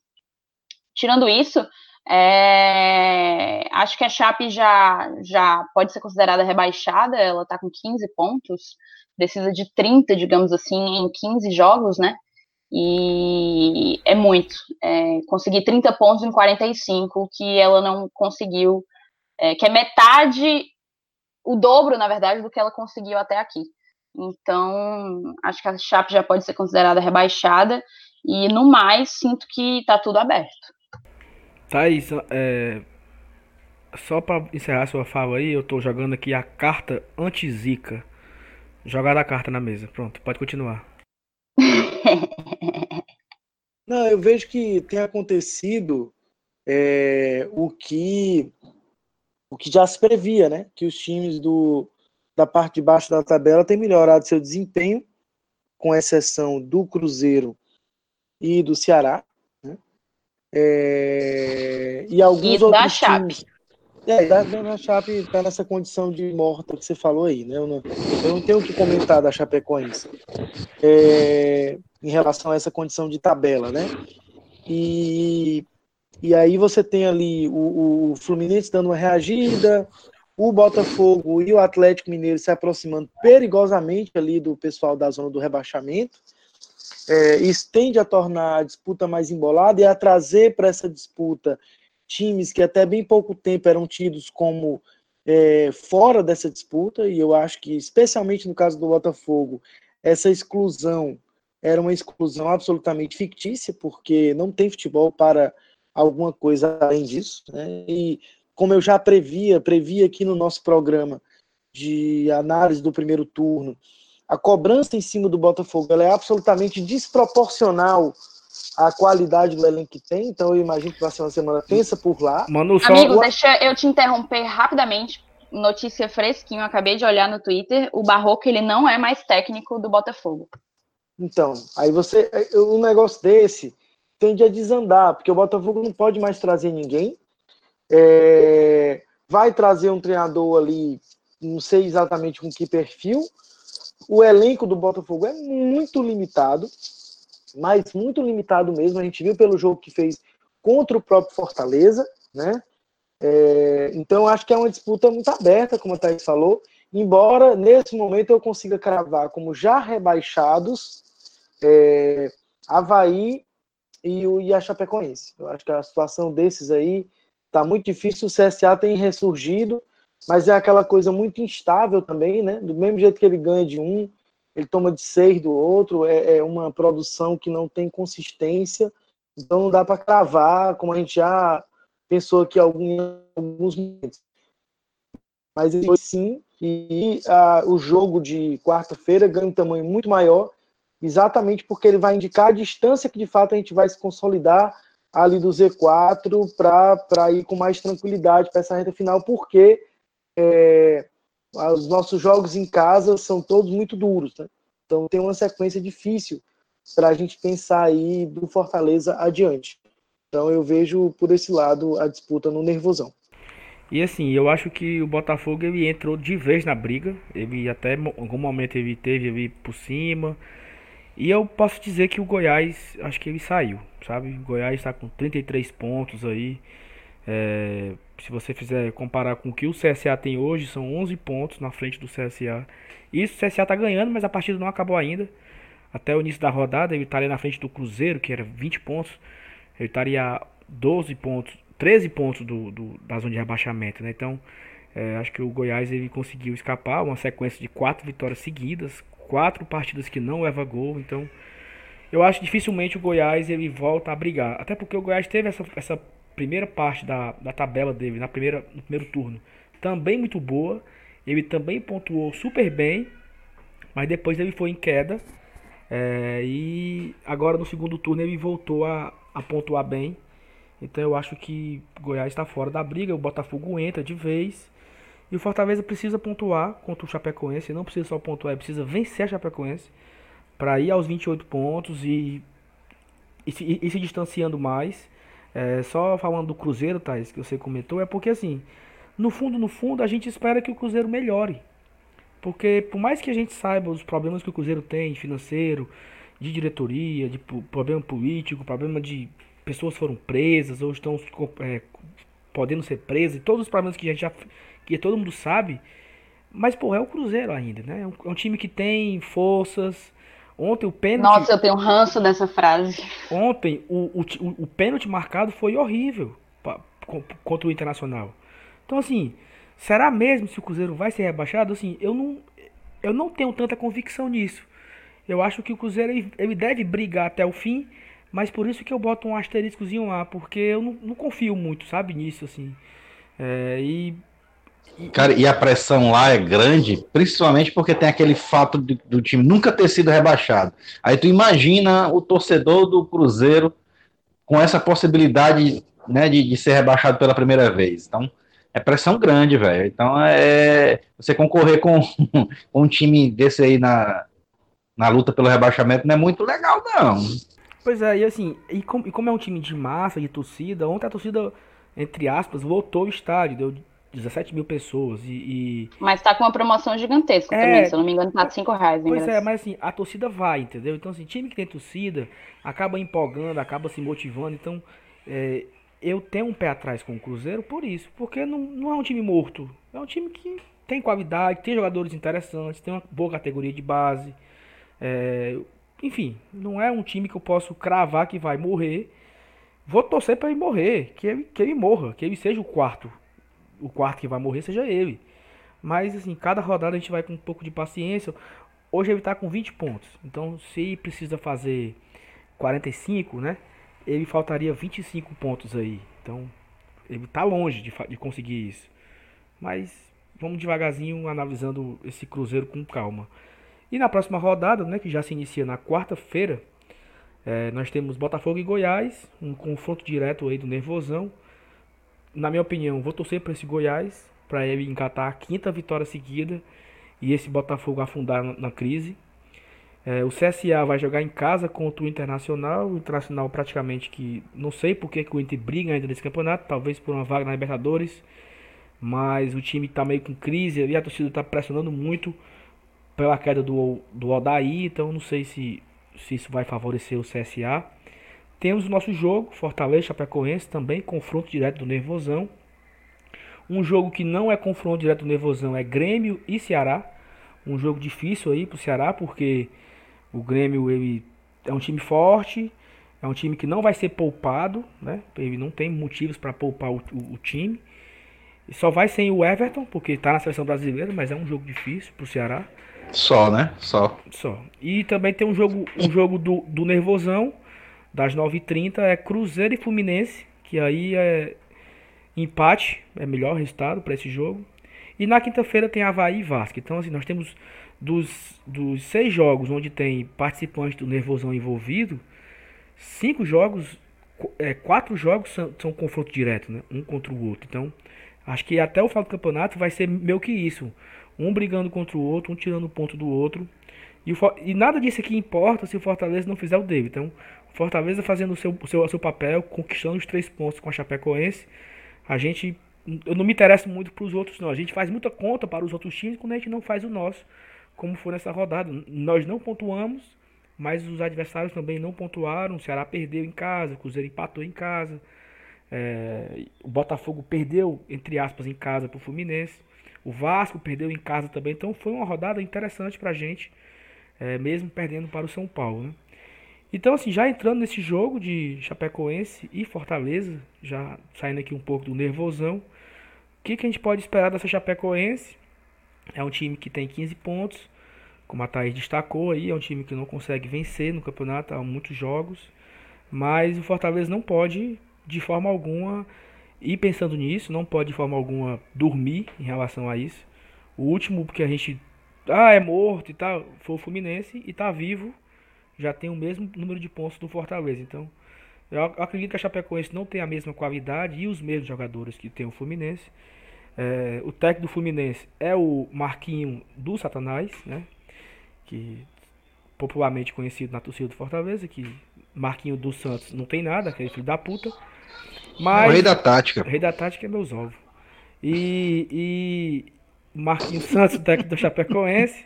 Tirando isso, é, acho que a Chape já, já pode ser considerada rebaixada, ela está com 15 pontos, precisa de 30, digamos assim, em 15 jogos, né? E é muito. É, conseguir 30 pontos em 45, que ela não conseguiu, é, que é metade, o dobro, na verdade, do que ela conseguiu até aqui. Então, acho que a Chape já pode ser considerada rebaixada. E no mais, sinto que está tudo aberto. Thaís, é, só para encerrar sua fala aí, eu estou jogando aqui a carta anti-zica. Jogar a carta na mesa. Pronto, pode continuar. <laughs> Não, eu vejo que tem acontecido é, o que o que já se previa, né? Que os times do, da parte de baixo da tabela têm melhorado seu desempenho, com exceção do Cruzeiro e do Ceará. É, e alguns e outros da Chape. times. É, da, da Chape está nessa condição de morta que você falou aí, né? Eu não, eu não tenho o que comentar da Chapecoense é, em relação a essa condição de tabela, né? E, e aí você tem ali o, o Fluminense dando uma reagida, o Botafogo e o Atlético Mineiro se aproximando perigosamente ali do pessoal da zona do rebaixamento. É, isso tende a tornar a disputa mais embolada e a trazer para essa disputa times que até bem pouco tempo eram tidos como é, fora dessa disputa, e eu acho que, especialmente no caso do Botafogo, essa exclusão era uma exclusão absolutamente fictícia, porque não tem futebol para alguma coisa além disso, né? E como eu já previa, previa aqui no nosso programa de análise do primeiro turno, a cobrança em cima do Botafogo ela é absolutamente desproporcional a qualidade do elenco que tem, então eu imagino que vai ser uma semana tensa por lá. Manu, só... Amigo, deixa eu te interromper rapidamente. Notícia fresquinho, acabei de olhar no Twitter, o Barroco ele não é mais técnico do Botafogo. Então, aí você, um negócio desse tende a desandar, porque o Botafogo não pode mais trazer ninguém, é, vai trazer um treinador ali, não sei exatamente com que perfil, o elenco do Botafogo é muito limitado, mas muito limitado mesmo. A gente viu pelo jogo que fez contra o próprio Fortaleza, né? É, então acho que é uma disputa muito aberta, como a Thaís falou, embora nesse momento eu consiga cravar como já rebaixados é, Havaí e, o, e a Chapecoense. Eu acho que a situação desses aí tá muito difícil. O CSA tem ressurgido, mas é aquela coisa muito instável também, né? Do mesmo jeito que ele ganha de um, ele toma de seis do outro, é, é uma produção que não tem consistência, então não dá para cravar, como a gente já pensou aqui em alguns momentos. mas ele foi sim, e a, o jogo de quarta-feira ganha um tamanho muito maior, exatamente porque ele vai indicar a distância que de fato a gente vai se consolidar ali do Z4 para ir com mais tranquilidade para essa reta final, porque é, os nossos jogos em casa são todos muito duros, né? então tem uma sequência difícil para a gente pensar aí do Fortaleza adiante. Então eu vejo por esse lado a disputa no nervosão. E assim, eu acho que o Botafogo ele entrou de vez na briga. Ele até em algum momento ele teve por cima. E eu posso dizer que o Goiás, acho que ele saiu, sabe? O Goiás está com 33 pontos aí. É, se você fizer comparar com o que o CSA tem hoje, são 11 pontos na frente do CSA. Isso, o CSA está ganhando, mas a partida não acabou ainda. Até o início da rodada, ele estaria na frente do Cruzeiro, que era 20 pontos. Ele estaria 12 pontos, 13 pontos do, do da zona de rebaixamento, né? Então, é, acho que o Goiás ele conseguiu escapar, uma sequência de quatro vitórias seguidas, quatro partidas que não leva gol, então eu acho que dificilmente o Goiás ele volta a brigar, até porque o Goiás teve essa, essa primeira parte da, da tabela dele na primeira, no primeiro turno também muito boa, ele também pontuou super bem, mas depois ele foi em queda é, e agora no segundo turno ele voltou a, a pontuar bem. Então eu acho que Goiás está fora da briga, o Botafogo entra de vez. E o Fortaleza precisa pontuar contra o Chapecoense, não precisa só pontuar, precisa vencer a Chapecoense para ir aos 28 pontos e, e, se, e se distanciando mais. É, só falando do Cruzeiro, Thais, que você comentou, é porque assim, no fundo, no fundo, a gente espera que o Cruzeiro melhore. Porque por mais que a gente saiba os problemas que o Cruzeiro tem, financeiro, de diretoria, de problema político, problema de pessoas foram presas ou estão é, podendo ser presas, todos os problemas que a gente já que todo mundo sabe, mas pô, é o Cruzeiro ainda, né? É um, é um time que tem forças. Ontem o pênalti. Nossa, eu tenho ranço dessa frase. Ontem o, o, o, pênalti marcado foi horrível pra, contra o Internacional. Então assim, será mesmo se o Cruzeiro vai ser rebaixado? Assim, eu não eu não tenho tanta convicção nisso. Eu acho que o Cruzeiro ele deve brigar até o fim, mas por isso que eu boto um asteriscozinho lá, porque eu não, não confio muito, sabe, nisso, assim. É, e, Cara, e a pressão lá é grande, principalmente porque tem aquele fato de, do time nunca ter sido rebaixado. Aí tu imagina o torcedor do Cruzeiro com essa possibilidade né, de, de ser rebaixado pela primeira vez. Então, é pressão grande, velho. Então, é você concorrer com, <laughs> com um time desse aí na, na luta pelo rebaixamento não é muito legal, não. Pois é, e assim, e como, e como é um time de massa, de torcida, ontem a torcida, entre aspas, lotou o estádio, deu 17 mil pessoas e... e... Mas tá com uma promoção gigantesca é... também, se eu não me engano, tá 5 reais. Pois é, mas assim, a torcida vai, entendeu? Então, assim, time que tem torcida acaba empolgando, acaba se motivando, então... É, eu tenho um pé atrás com o Cruzeiro por isso, porque não, não é um time morto, é um time que tem qualidade, tem jogadores interessantes, tem uma boa categoria de base, é, enfim, não é um time que eu posso cravar que vai morrer. Vou torcer para ele morrer, que ele, que ele morra, que ele seja o quarto. O quarto que vai morrer seja ele. Mas assim, cada rodada a gente vai com um pouco de paciência. Hoje ele está com 20 pontos. Então, se precisa fazer 45, né? Ele faltaria 25 pontos aí. Então, ele está longe de, de conseguir isso. Mas vamos devagarzinho analisando esse Cruzeiro com calma. E na próxima rodada, né, que já se inicia na quarta-feira, é, nós temos Botafogo e Goiás, um confronto direto aí do Nervosão. Na minha opinião, vou torcer para esse Goiás, para ele encatar a quinta vitória seguida e esse Botafogo afundar na, crise. É, o CSA vai jogar em casa contra o Internacional. O Internacional praticamente que. Não sei porque que o Inter briga ainda nesse campeonato, talvez por uma vaga na Libertadores. Mas o time está meio com crise e a torcida está pressionando muito pela queda do, do Odaí, então não sei se, se isso vai favorecer o CSA. Temos o nosso jogo, Fortaleza Chapecoense, também confronto direto do Nervosão. Um jogo que não é confronto direto do Nervosão é Grêmio e Ceará. Um jogo difícil aí pro Ceará, porque o Grêmio ele é um time forte, é um time que não vai ser poupado, né? Ele não tem motivos para poupar o, o, o time. E só vai sem o Everton, porque está na seleção brasileira, mas é um jogo difícil pro Ceará. Só, né? Só. Só. E também tem um jogo, um jogo do, do Nervosão, das 9h30, é Cruzeiro e Fluminense, que aí é empate, é melhor resultado para esse jogo. E na quinta-feira tem Havaí e Vasco. Então, assim, nós temos dos, dos seis jogos onde tem participantes do Nervosão envolvido, cinco jogos, é, quatro jogos são, são confronto direto, né? Um contra o outro. Então, acho que até o final do campeonato vai ser meio que isso. Um brigando contra o outro, um tirando ponto do outro. E, o, e nada disso aqui importa se o Fortaleza não fizer o dele. Então, Fortaleza fazendo o seu, o seu, o seu papel, conquistando os três pontos com a Chapecoense. A gente. Eu não me interesso muito para os outros, não. A gente faz muita conta para os outros times quando a gente não faz o nosso, como foi nessa rodada. Nós não pontuamos, mas os adversários também não pontuaram. O Ceará perdeu em casa, o Cruzeiro empatou em casa. É, o Botafogo perdeu, entre aspas, em casa para o Fluminense. O Vasco perdeu em casa também. Então foi uma rodada interessante para a gente, é, mesmo perdendo para o São Paulo. Né? Então, assim, já entrando nesse jogo de Chapecoense e Fortaleza, já saindo aqui um pouco do nervosão, o que, que a gente pode esperar dessa Chapecoense? É um time que tem 15 pontos, como a Thaís destacou aí, é um time que não consegue vencer no campeonato há muitos jogos, mas o Fortaleza não pode, de forma alguma, ir pensando nisso, não pode de forma alguma dormir em relação a isso. O último que a gente, ah, é morto e tal, foi o Fluminense e tá vivo já tem o mesmo número de pontos do Fortaleza. Então, eu acredito que a Chapecoense não tem a mesma qualidade e os mesmos jogadores que tem o Fluminense. É, o técnico do Fluminense é o Marquinho do Satanás, né? Que popularmente conhecido na torcida do Fortaleza, que Marquinho do Santos não tem nada, aquele filho da puta. Mas, o rei da tática. O rei da tática é meus ovos. E, e Marquinho Santos, técnico do Chapecoense.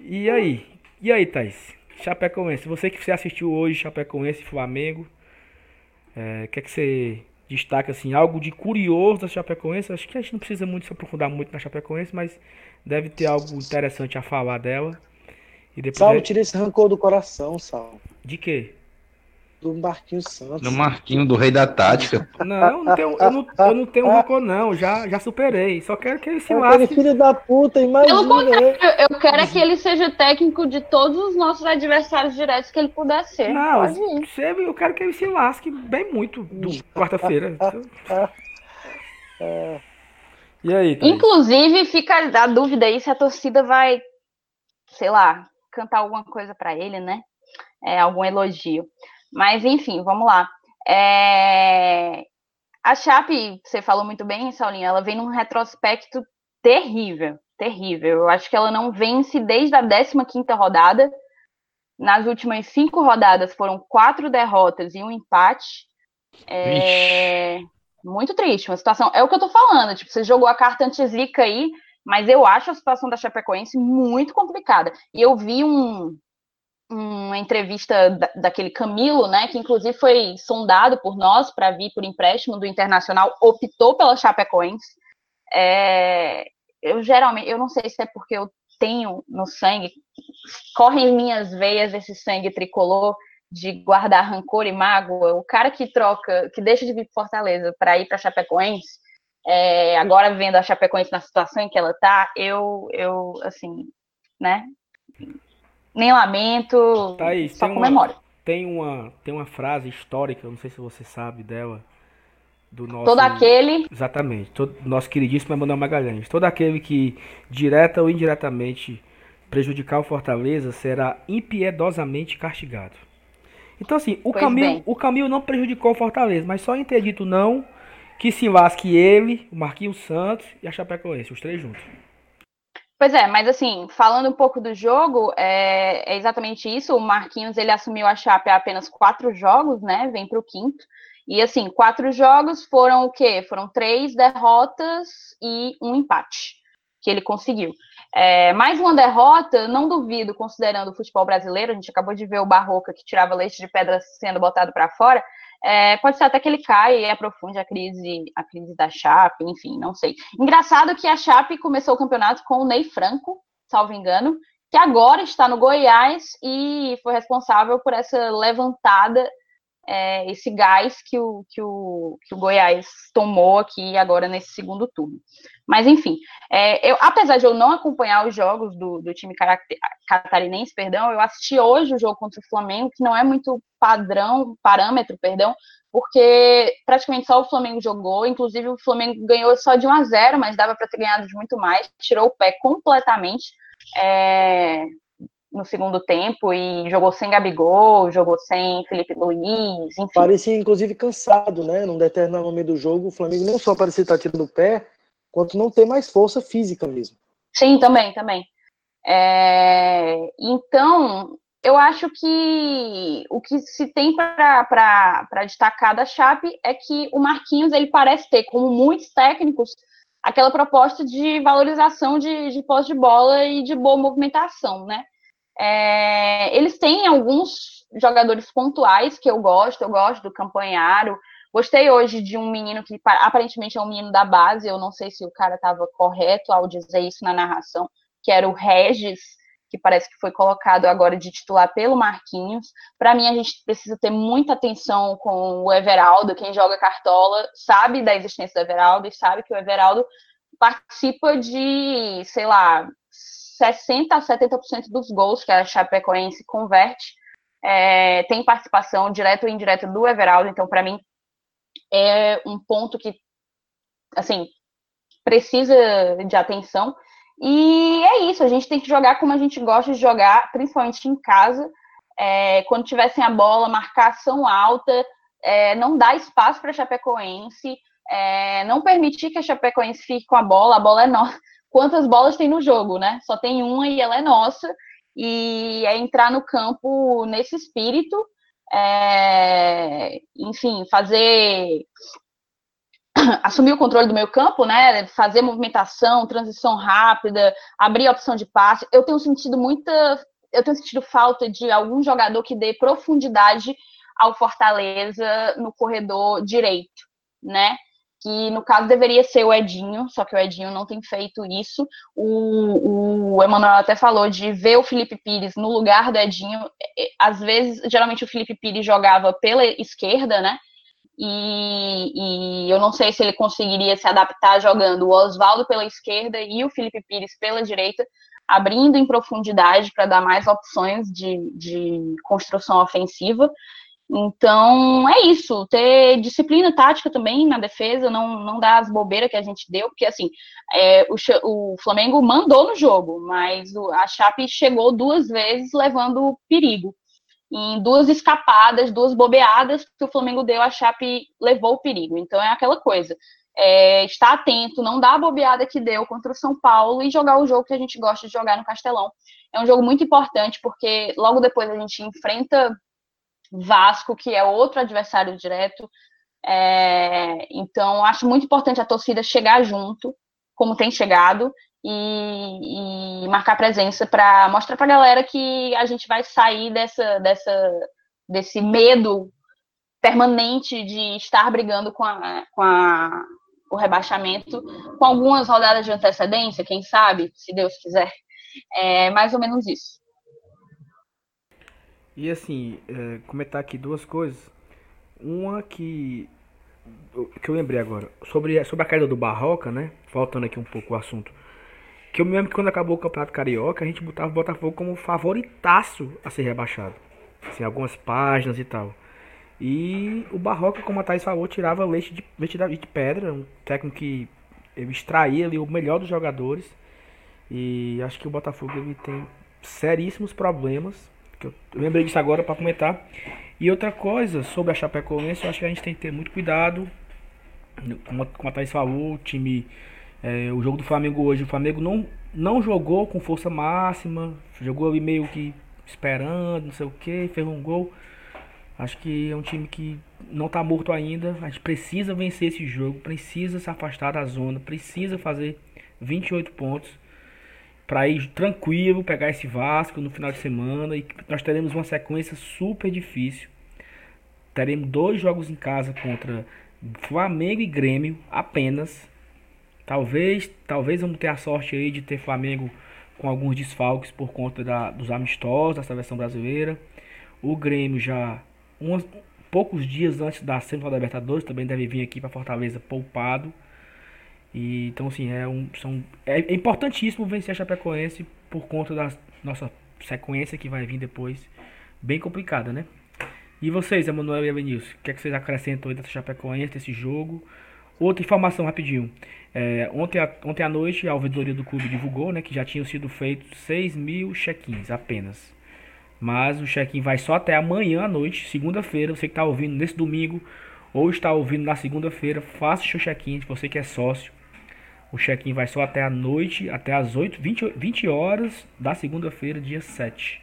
E aí? E aí, Thaís? Chapecoense, você que você assistiu hoje Chapecoense e Flamengo, é, quer que você destaque assim, algo de curioso da Chapecoense? Acho que a gente não precisa muito se aprofundar muito na Chapecoense, mas deve ter algo interessante a falar dela. E depois Salve, tira esse rancor do coração, Sal. De quê? Do Marquinhos Santos. Do Marquinho, do rei da tática. Não, não tenho, eu, não, eu não tenho rancor, não. Já, já superei. Só quero que ele se lasque. filho da puta, imagina. Pelo contrário, eu quero é que ele seja técnico de todos os nossos adversários diretos que ele puder ser. Não, eu quero que ele se lasque bem muito do quarta-feira. <laughs> e aí, Thaís? Inclusive, fica a dúvida aí se a torcida vai, sei lá, cantar alguma coisa para ele, né? É, algum elogio. Mas, enfim, vamos lá. É... A Chape, você falou muito bem, Saulinho, ela vem num retrospecto terrível, terrível. Eu acho que ela não vence desde a 15ª rodada. Nas últimas cinco rodadas foram quatro derrotas e um empate. É... Muito triste, uma situação. É o que eu tô falando. Tipo, você jogou a carta anti-zica aí, mas eu acho a situação da Chapecoense muito complicada. E eu vi um, uma entrevista da, daquele Camilo, né, que inclusive foi sondado por nós para vir por empréstimo do Internacional, optou pela Chapecoense. É, eu geralmente, eu não sei se é porque eu tenho no sangue, corre em minhas veias esse sangue tricolor de guardar rancor e mágoa. O cara que troca, que deixa de vir para Fortaleza para ir para Chapecoense, é, agora vendo a Chapecoense na situação em que ela está, eu, eu, assim, né, nem lamento, Thaís, só comemoro. Uma, tem uma, tem uma frase histórica, não sei se você sabe dela, do nosso... Todo aquele... Exatamente, todo, nosso queridíssimo Emanuel Magalhães. Todo aquele que, direta ou indiretamente, prejudicar o Fortaleza será impiedosamente castigado. Então, assim, o caminho, o caminho não prejudicou o Fortaleza, mas só em ter dito não, que se lasque ele, o Marquinhos Santos e a Chapecoense, os três juntos. Pois é, mas assim, falando um pouco do jogo, é, é, exatamente isso. O Marquinhos ele assumiu a Chape há apenas quatro jogos, né? Vem para o quinto. E assim, quatro jogos foram o quê? Foram três derrotas e um empate que ele conseguiu. É, mais uma derrota, não duvido, considerando o futebol brasileiro. A gente acabou de ver o Barroca que tirava leite de pedra sendo botado para fora. É, pode ser até que ele caia e aprofunde a crise, a crise da Chape, enfim, não sei. Engraçado que a Chape começou o campeonato com o Ney Franco, salvo engano, que agora está no Goiás e foi responsável por essa levantada é, esse gás que o, que, o, que o Goiás tomou aqui agora nesse segundo turno. Mas, enfim, é, eu, apesar de eu não acompanhar os jogos do, do time catarinense, perdão, eu assisti hoje o jogo contra o Flamengo, que não é muito padrão, parâmetro, perdão, porque praticamente só o Flamengo jogou, inclusive o Flamengo ganhou só de 1 a 0, mas dava para ter ganhado de muito mais, tirou o pé completamente. É, no segundo tempo e jogou sem Gabigol, jogou sem Felipe Luiz, enfim. Parecia, inclusive, cansado, né? Num determinado momento do jogo, o Flamengo não só parecia estar tirando o pé, quanto não ter mais força física mesmo. Sim, também, também. É... Então, eu acho que o que se tem para destacar da Chape é que o Marquinhos ele parece ter, como muitos técnicos, aquela proposta de valorização de, de posse de bola e de boa movimentação, né? É, eles têm alguns jogadores pontuais que eu gosto, eu gosto do Campanharo. Gostei hoje de um menino que aparentemente é um menino da base, eu não sei se o cara estava correto ao dizer isso na narração, que era o Regis, que parece que foi colocado agora de titular pelo Marquinhos. Para mim, a gente precisa ter muita atenção com o Everaldo. Quem joga cartola sabe da existência do Everaldo e sabe que o Everaldo participa de, sei lá, 60% a 70% dos gols que a Chapecoense converte é, tem participação direta ou indireta do Everaldo, então para mim é um ponto que assim precisa de atenção. E é isso, a gente tem que jogar como a gente gosta de jogar, principalmente em casa. É, quando tivessem a bola, marcação alta, é, não dá espaço para a Chapecoense, é, não permitir que a Chapecoense fique com a bola, a bola é nossa quantas bolas tem no jogo, né? Só tem uma e ela é nossa. E é entrar no campo nesse espírito, é, enfim, fazer <clears throat> assumir o controle do meu campo, né? Fazer movimentação, transição rápida, abrir a opção de passe. Eu tenho sentido muita, eu tenho sentido falta de algum jogador que dê profundidade ao Fortaleza no corredor direito, né? Que no caso deveria ser o Edinho, só que o Edinho não tem feito isso. O, o Emanuel até falou de ver o Felipe Pires no lugar do Edinho. É, é, às vezes, geralmente o Felipe Pires jogava pela esquerda, né? E, e eu não sei se ele conseguiria se adaptar jogando o Oswaldo pela esquerda e o Felipe Pires pela direita, abrindo em profundidade para dar mais opções de, de construção ofensiva. Então, é isso, ter disciplina tática também na defesa, não, não dar as bobeiras que a gente deu, porque assim, é, o, o, Flamengo mandou no jogo, mas o, a Chape chegou duas vezes levando perigo. Em duas escapadas, duas bobeadas que o Flamengo deu, a Chape levou o perigo. Então é aquela coisa. É, estar atento, não dar a bobeada que deu contra o São Paulo e jogar o jogo que a gente gosta de jogar no Castelão. É um jogo muito importante, porque logo depois a gente enfrenta Vasco, que é outro adversário direto. É, então, acho muito importante a torcida chegar junto, como tem chegado, e, e marcar presença para mostrar para a galera que a gente vai sair dessa, dessa, desse medo permanente de estar brigando com, a, com a, o rebaixamento, com algumas rodadas de antecedência, quem sabe, se Deus quiser. É mais ou menos isso. E assim, é, comentar aqui duas coisas. Uma que. que eu lembrei agora. Sobre, sobre a queda do Barroca, né? Faltando aqui um pouco o assunto. Que eu me lembro que quando acabou o Campeonato Carioca, a gente botava o Botafogo como favoritaço a ser rebaixado. Assim, algumas páginas e tal. E o Barroca, como a Thaís falou, tirava leite de, leite de pedra. Um técnico que ele extraía ali o melhor dos jogadores. E acho que o Botafogo ele tem seríssimos problemas que eu lembrei disso agora para comentar. E outra coisa sobre a Chapecoense, eu acho que a gente tem que ter muito cuidado. Como, como a Thaís falou, o time. É, o jogo do Flamengo hoje, o Flamengo não, não jogou com força máxima, jogou ali meio que esperando, não sei o que, fez um gol. Acho que é um time que não está morto ainda. A gente precisa vencer esse jogo, precisa se afastar da zona, precisa fazer 28 pontos para ir tranquilo pegar esse Vasco no final de semana e nós teremos uma sequência super difícil. Teremos dois jogos em casa contra Flamengo e Grêmio apenas. Talvez, talvez vamos ter a sorte aí de ter Flamengo com alguns desfalques por conta da, dos amistosos da seleção brasileira. O Grêmio já uma, poucos dias antes da semifinal da Libertadores, também deve vir aqui para Fortaleza poupado. E, então, assim, é, um, são, é, é importantíssimo vencer a Chapecoense por conta da nossa sequência que vai vir depois, bem complicada, né? E vocês, Emanuel e Evanilson, o que, é que vocês acrescentam aí dessa Chapecoense, desse jogo? Outra informação rapidinho. É, ontem, a, ontem à noite a ouvidoria do clube divulgou né, que já tinham sido feitos 6 mil check-ins apenas. Mas o check-in vai só até amanhã à noite, segunda-feira. Você que está ouvindo nesse domingo ou está ouvindo na segunda-feira, faça o seu check-in. Você que é sócio, o check-in vai só até a noite, até as 8, 20, 20 horas da segunda-feira, dia 7.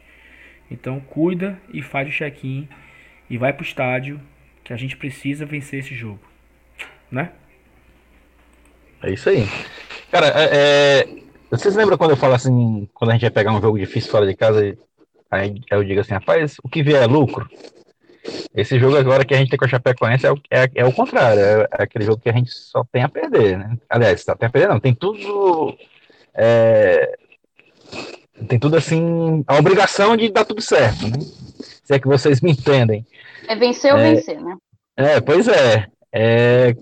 Então cuida e faz o check-in e vai para o estádio que a gente precisa vencer esse jogo, né? É isso aí. Cara, é, é, vocês lembram quando eu falo assim, quando a gente vai pegar um jogo difícil fora de casa, aí eu digo assim, rapaz, o que vier é lucro? Esse jogo agora que a gente tem com a Chapecoense é o, é, é o contrário, é, é, aquele jogo que a gente só tem a perder, né? Aliás, só tem a perder não, tem tudo... É, tem tudo assim, a obrigação de dar tudo certo, né? Se é que vocês me entendem. É vencer ou vencer, né? É, pois é. É,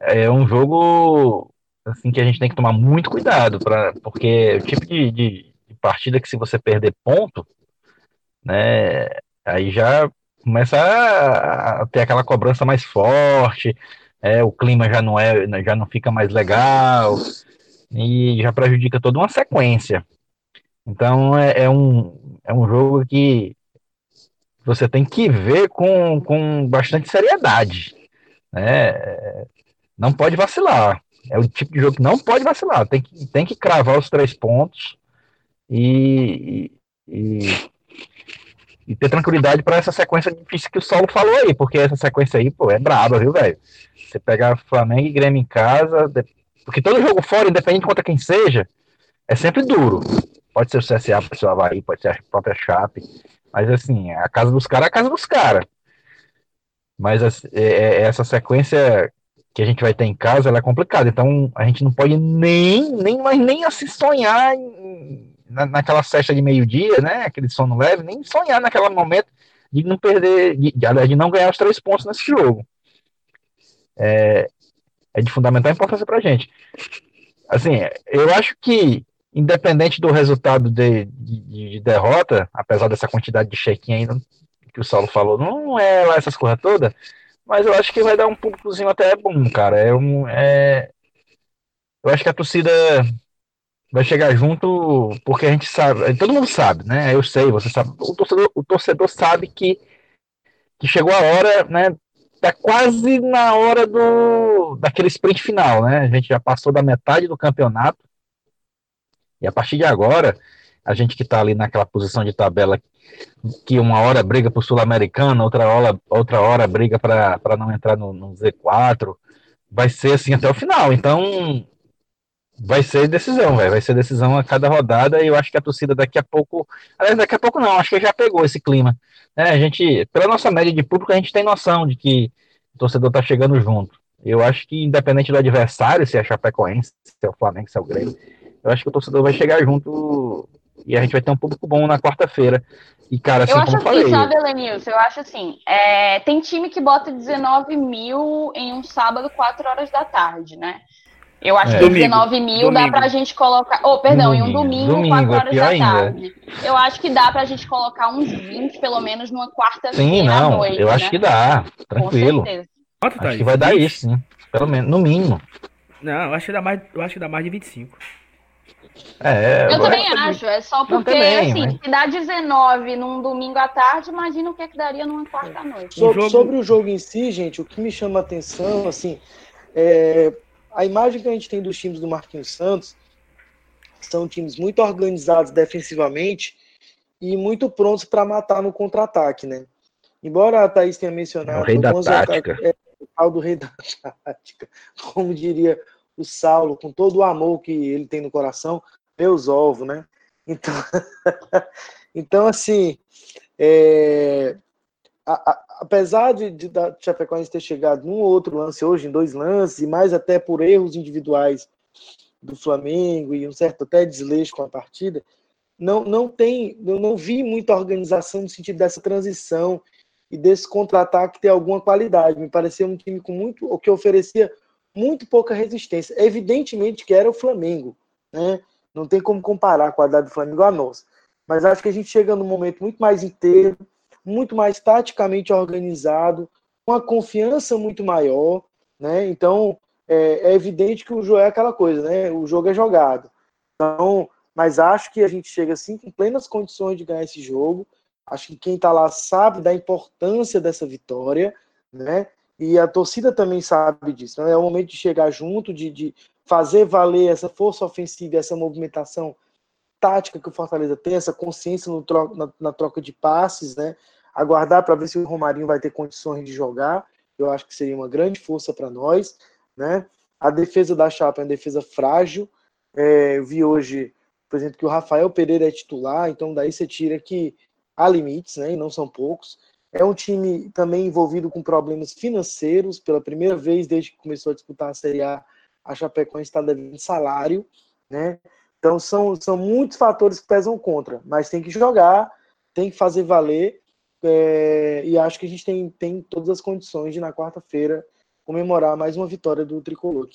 é um jogo assim que a gente tem que tomar muito cuidado, pra, porque o tipo de, de, de partida que se você perder ponto, né, aí já começa a, ter aquela cobrança mais forte, é, o clima já não é, já não fica mais legal e já prejudica toda uma sequência. Então é, é um, é um jogo que você tem que ver com, com bastante seriedade. Né? Não pode vacilar. É o tipo de jogo que não pode vacilar. Tem que, tem que cravar os três pontos e, e, e ter tranquilidade para essa sequência difícil que o Saulo falou aí, porque essa sequência aí, pô, é braba, viu, velho? Você pegar Flamengo e Grêmio em casa, porque todo jogo fora, independente contra quem seja, é sempre duro. Pode ser o CSA, pode ser o Havaí, pode ser a própria Chape. Mas assim, a casa dos caras é a casa dos caras. Mas é, é, essa sequência que a gente vai ter em casa, ela é complicada. Então a gente não pode nem, nem mais nem assim sonhar em, na, naquela cesta de meio-dia, né? Aquele sono leve, nem sonhar naquele momento de não perder, de, de, de não ganhar os três pontos nesse jogo. É, é de fundamental importância pra gente. Assim, eu acho que independente do resultado de, de, de, derrota, apesar dessa quantidade de check-in aí que o Saulo falou, não é lá essas coisas todas, mas eu acho que vai dar um públicozinho até bom, cara. É um, é... Eu acho que a torcida vai chegar junto, porque a gente sabe, todo mundo sabe, né? Eu sei, você sabe, o torcedor, o torcedor sabe que, que chegou a hora, né? Tá quase na hora do daquele sprint final, né? A gente já passou da metade do campeonato e a partir de agora, a gente que está ali naquela posição de tabela que uma hora briga para o Sul-Americano, outra hora, outra hora briga para não entrar no, no, Z4, vai ser assim até o final. Então, vai ser decisão, véio. vai ser decisão a cada rodada. E eu acho que a torcida daqui a pouco, aliás, daqui a pouco não, acho que já pegou esse clima. É, a gente, pela nossa média de público, a gente tem noção de que o torcedor está chegando junto. Eu acho que, independente do adversário, se é Chapecoense, se é o Flamengo, se é o Grêmio, eu acho que o torcedor vai chegar junto e a gente vai ter um público bom na quarta-feira. E, cara, assim, eu acho como assim, falei... sabe, Elenilson? Eu acho assim, é, tem time que bota 19 mil em um sábado, 4 horas da tarde, né? Eu acho é. que domingo, 19 mil domingo. dá pra gente colocar. Oh, perdão, domingo, em um domingo, domingo 4 é horas da ainda. tarde. Eu acho que dá pra gente colocar uns 20, pelo menos, numa quarta-feira. Sim, não. Noite, eu né? acho que dá. Tranquilo. Com certeza. Acho tá que vai dar isso, sim. Pelo menos, no mínimo. Não, eu acho que dá mais, eu acho que dá mais de 25. É, eu também acho, é só porque, também, assim, mas... se dá 19 num domingo à tarde, imagina o que, é que daria numa quarta noite. Sobre, jogo... sobre, o jogo em si, gente, o que me chama a atenção, assim, é a imagem que a gente tem dos times do Marquinhos Santos são times muito organizados defensivamente e muito prontos para matar no contra-ataque, né? Embora a Thaís tenha mencionado é o rei da tática. É, o tal do rei da tática, como diria o Saulo, com todo o amor que ele tem no coração, meus ovos, né? Então, <laughs> então assim, é, a, a, apesar de, de da Chapecoense ter chegado num outro lance hoje, em dois lances, e mais até por erros individuais do Flamengo e um certo até desleixo com a partida, não, não tem, eu não vi muita organização no sentido dessa transição e desse contra-ataque ter alguma qualidade. Me parecia um time com muito, o que oferecia muito pouca resistência. Evidentemente que era o Flamengo, né? Não tem como comparar a qualidade do Flamengo à nossa. Mas acho que a gente chega num momento muito mais inteiro, muito mais taticamente organizado, com uma confiança muito maior, né? Então é, é evidente que o jogo é aquela coisa, né? O jogo é jogado. Então, mas acho que a gente chega assim com plenas condições de ganhar esse jogo. Acho que quem está lá sabe da importância dessa vitória, né? E a torcida também sabe disso. Né? É o momento de chegar junto, de, de fazer valer essa força ofensiva, essa movimentação tática que o Fortaleza tem, essa consciência tro na, na, troca de passes, né? Aguardar para ver se o Romarinho vai ter condições de jogar. Eu acho que seria uma grande força para nós, né? A defesa da Chapa é uma defesa frágil. É, eu vi hoje, por exemplo, que o Rafael Pereira é titular, então daí você tira que há limites, né, e não são poucos. É um time também envolvido com problemas financeiros, pela primeira vez desde que começou a disputar a Série A, a Chapecoense está devendo salário, né? Então são, são muitos fatores que pesam contra, mas tem que jogar, tem que fazer valer, é, e acho que a gente tem, tem todas as condições de na quarta-feira comemorar mais uma vitória do Tricolor.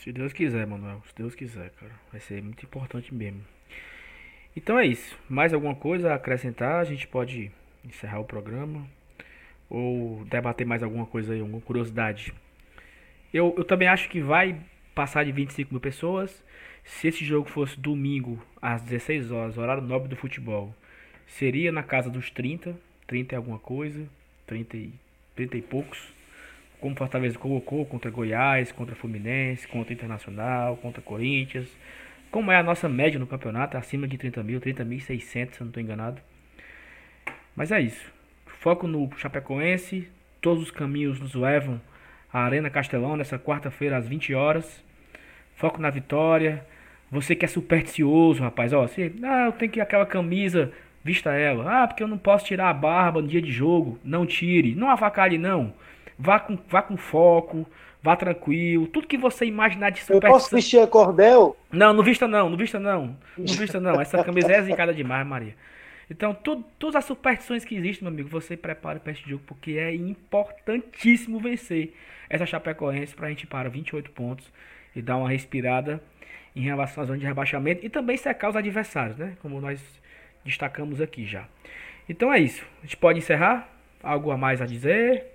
Se Deus quiser, Manuel, se Deus quiser, cara, vai ser muito importante mesmo. Então é isso. Mais alguma coisa a acrescentar? A gente pode encerrar o programa ou debater mais alguma coisa aí, alguma curiosidade. Eu, eu também acho que vai passar de 25 mil pessoas. Se esse jogo fosse domingo às 16 horas, horário nobre do futebol, seria na casa dos 30, 30 e alguma coisa, 30 e, 30 e poucos. Como Fortaleza colocou contra Goiás, contra Fluminense, contra Internacional, contra Corinthians. Como é a nossa média no campeonato, acima de 30 mil, 30.600, se eu não estou enganado. Mas é isso. Foco no Chapecoense. Todos os caminhos nos levam à Arena Castelão nessa quarta-feira às 20 horas. Foco na vitória. Você que é supersticioso, rapaz, ó, ah, eu tenho que aquela camisa, vista ela. Ah, porque eu não posso tirar a barba no dia de jogo. Não tire, não avacalhe não. Vá com, vá com foco, Vá tranquilo. Tudo que você imaginar de superstição. Eu posso vestir a cordel? Não, não vista não, não vista não. Não vista não. Essa camisa é zincada demais, Maria. Então, tudo, todas as superstições que existem, meu amigo, você prepara para este jogo, porque é importantíssimo vencer essa Chapecoense para a gente para 28 pontos e dar uma respirada em relação à zona de rebaixamento e também secar os adversários, né? Como nós destacamos aqui já. Então é isso. A gente pode encerrar? Algo a mais a dizer?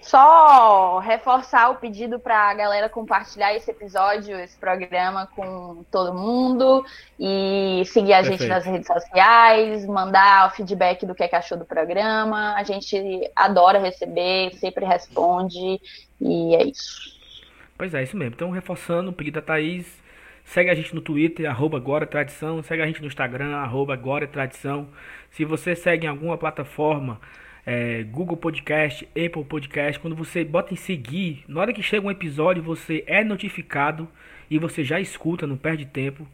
Só reforçar o pedido para a galera compartilhar esse episódio, esse programa com todo mundo e seguir a Perfeito. gente nas redes sociais, mandar o feedback do que, é que achou do programa. A gente adora receber, sempre responde e é isso. Pois é, isso mesmo. Então, reforçando o pedido da Thaís, segue a gente no Twitter, arroba Agora Tradição, segue a gente no Instagram, arroba Agora Tradição. Se você segue em alguma plataforma é, Google Podcast, Apple Podcast, quando você bota em seguir, na hora que chega um episódio, você é notificado e você já escuta, não perde tempo.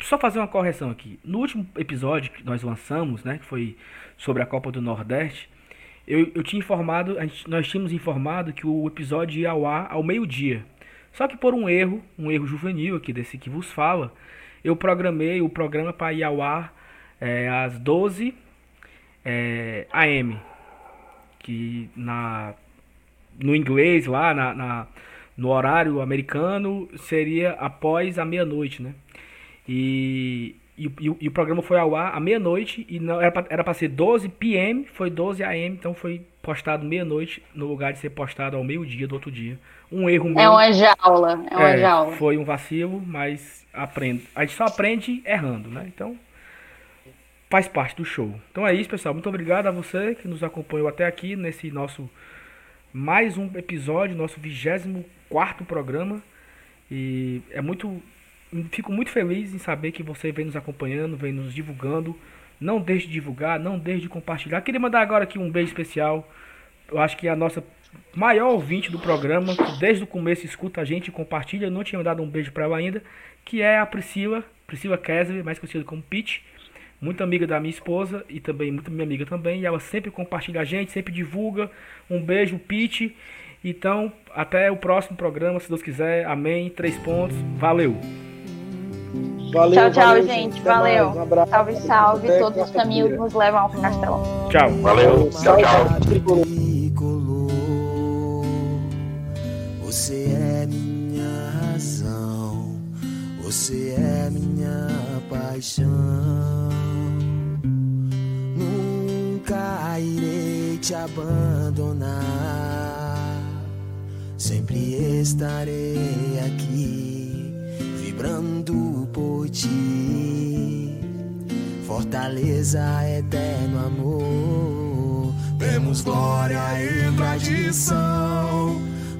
Só fazer uma correção aqui. No último episódio que nós lançamos, né, que foi sobre a Copa do Nordeste, eu, eu tinha informado, gente, nós tínhamos informado que o episódio ia ao ar ao meio-dia. Só que por um erro, um erro juvenil aqui desse que vos fala, eu programei o programa para ir ao ar é, às 12 é, AM que na no inglês lá na, na no horário americano seria após a meia-noite, né? E, e, e, e, o programa foi ao ar à meia-noite e não era para ser 12 p.m., foi 12 a.m., então foi postado meia-noite no lugar de ser postado ao meio-dia do outro dia. Um erro meu. É uma jaula, é uma é, jaula. Foi um vacilo, mas aprende. A gente só aprende errando, né? Então, faz parte do show. Então é isso, pessoal. Muito obrigado a você que nos acompanhou até aqui nesse nosso mais um episódio, nosso 24 programa. E é muito fico muito feliz em saber que você vem nos acompanhando, vem nos divulgando. Não deixe de divulgar, não deixe de compartilhar. Queria mandar agora aqui um beijo especial. Eu acho que é a nossa maior ouvinte do programa, que desde o começo escuta a gente e compartilha. Eu não tinha dado um beijo para ela ainda, que é a Priscila, Priscila Kessler, mais conhecida como Pete muito amiga da minha esposa e também muito minha amiga também. E ela sempre compartilha a gente, sempre divulga. Um beijo, Pete. Então, até o próximo programa, se Deus quiser. Amém. Três pontos. Valeu. Valeu, tchau, tchau, valeu, gente. Valeu. Um abraço. Salve, salve. Até Todos os caminhos nos levam ao Castelão. Tchau. Valeu, tchau, tchau. Tricolor. Você é minha razão, você é minha paixão. Nunca irei te abandonar, sempre estarei aqui, vibrando por ti. Fortaleza, eterno amor. Temos glória e tradição.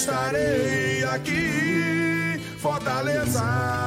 estarei aqui, Fortaleza.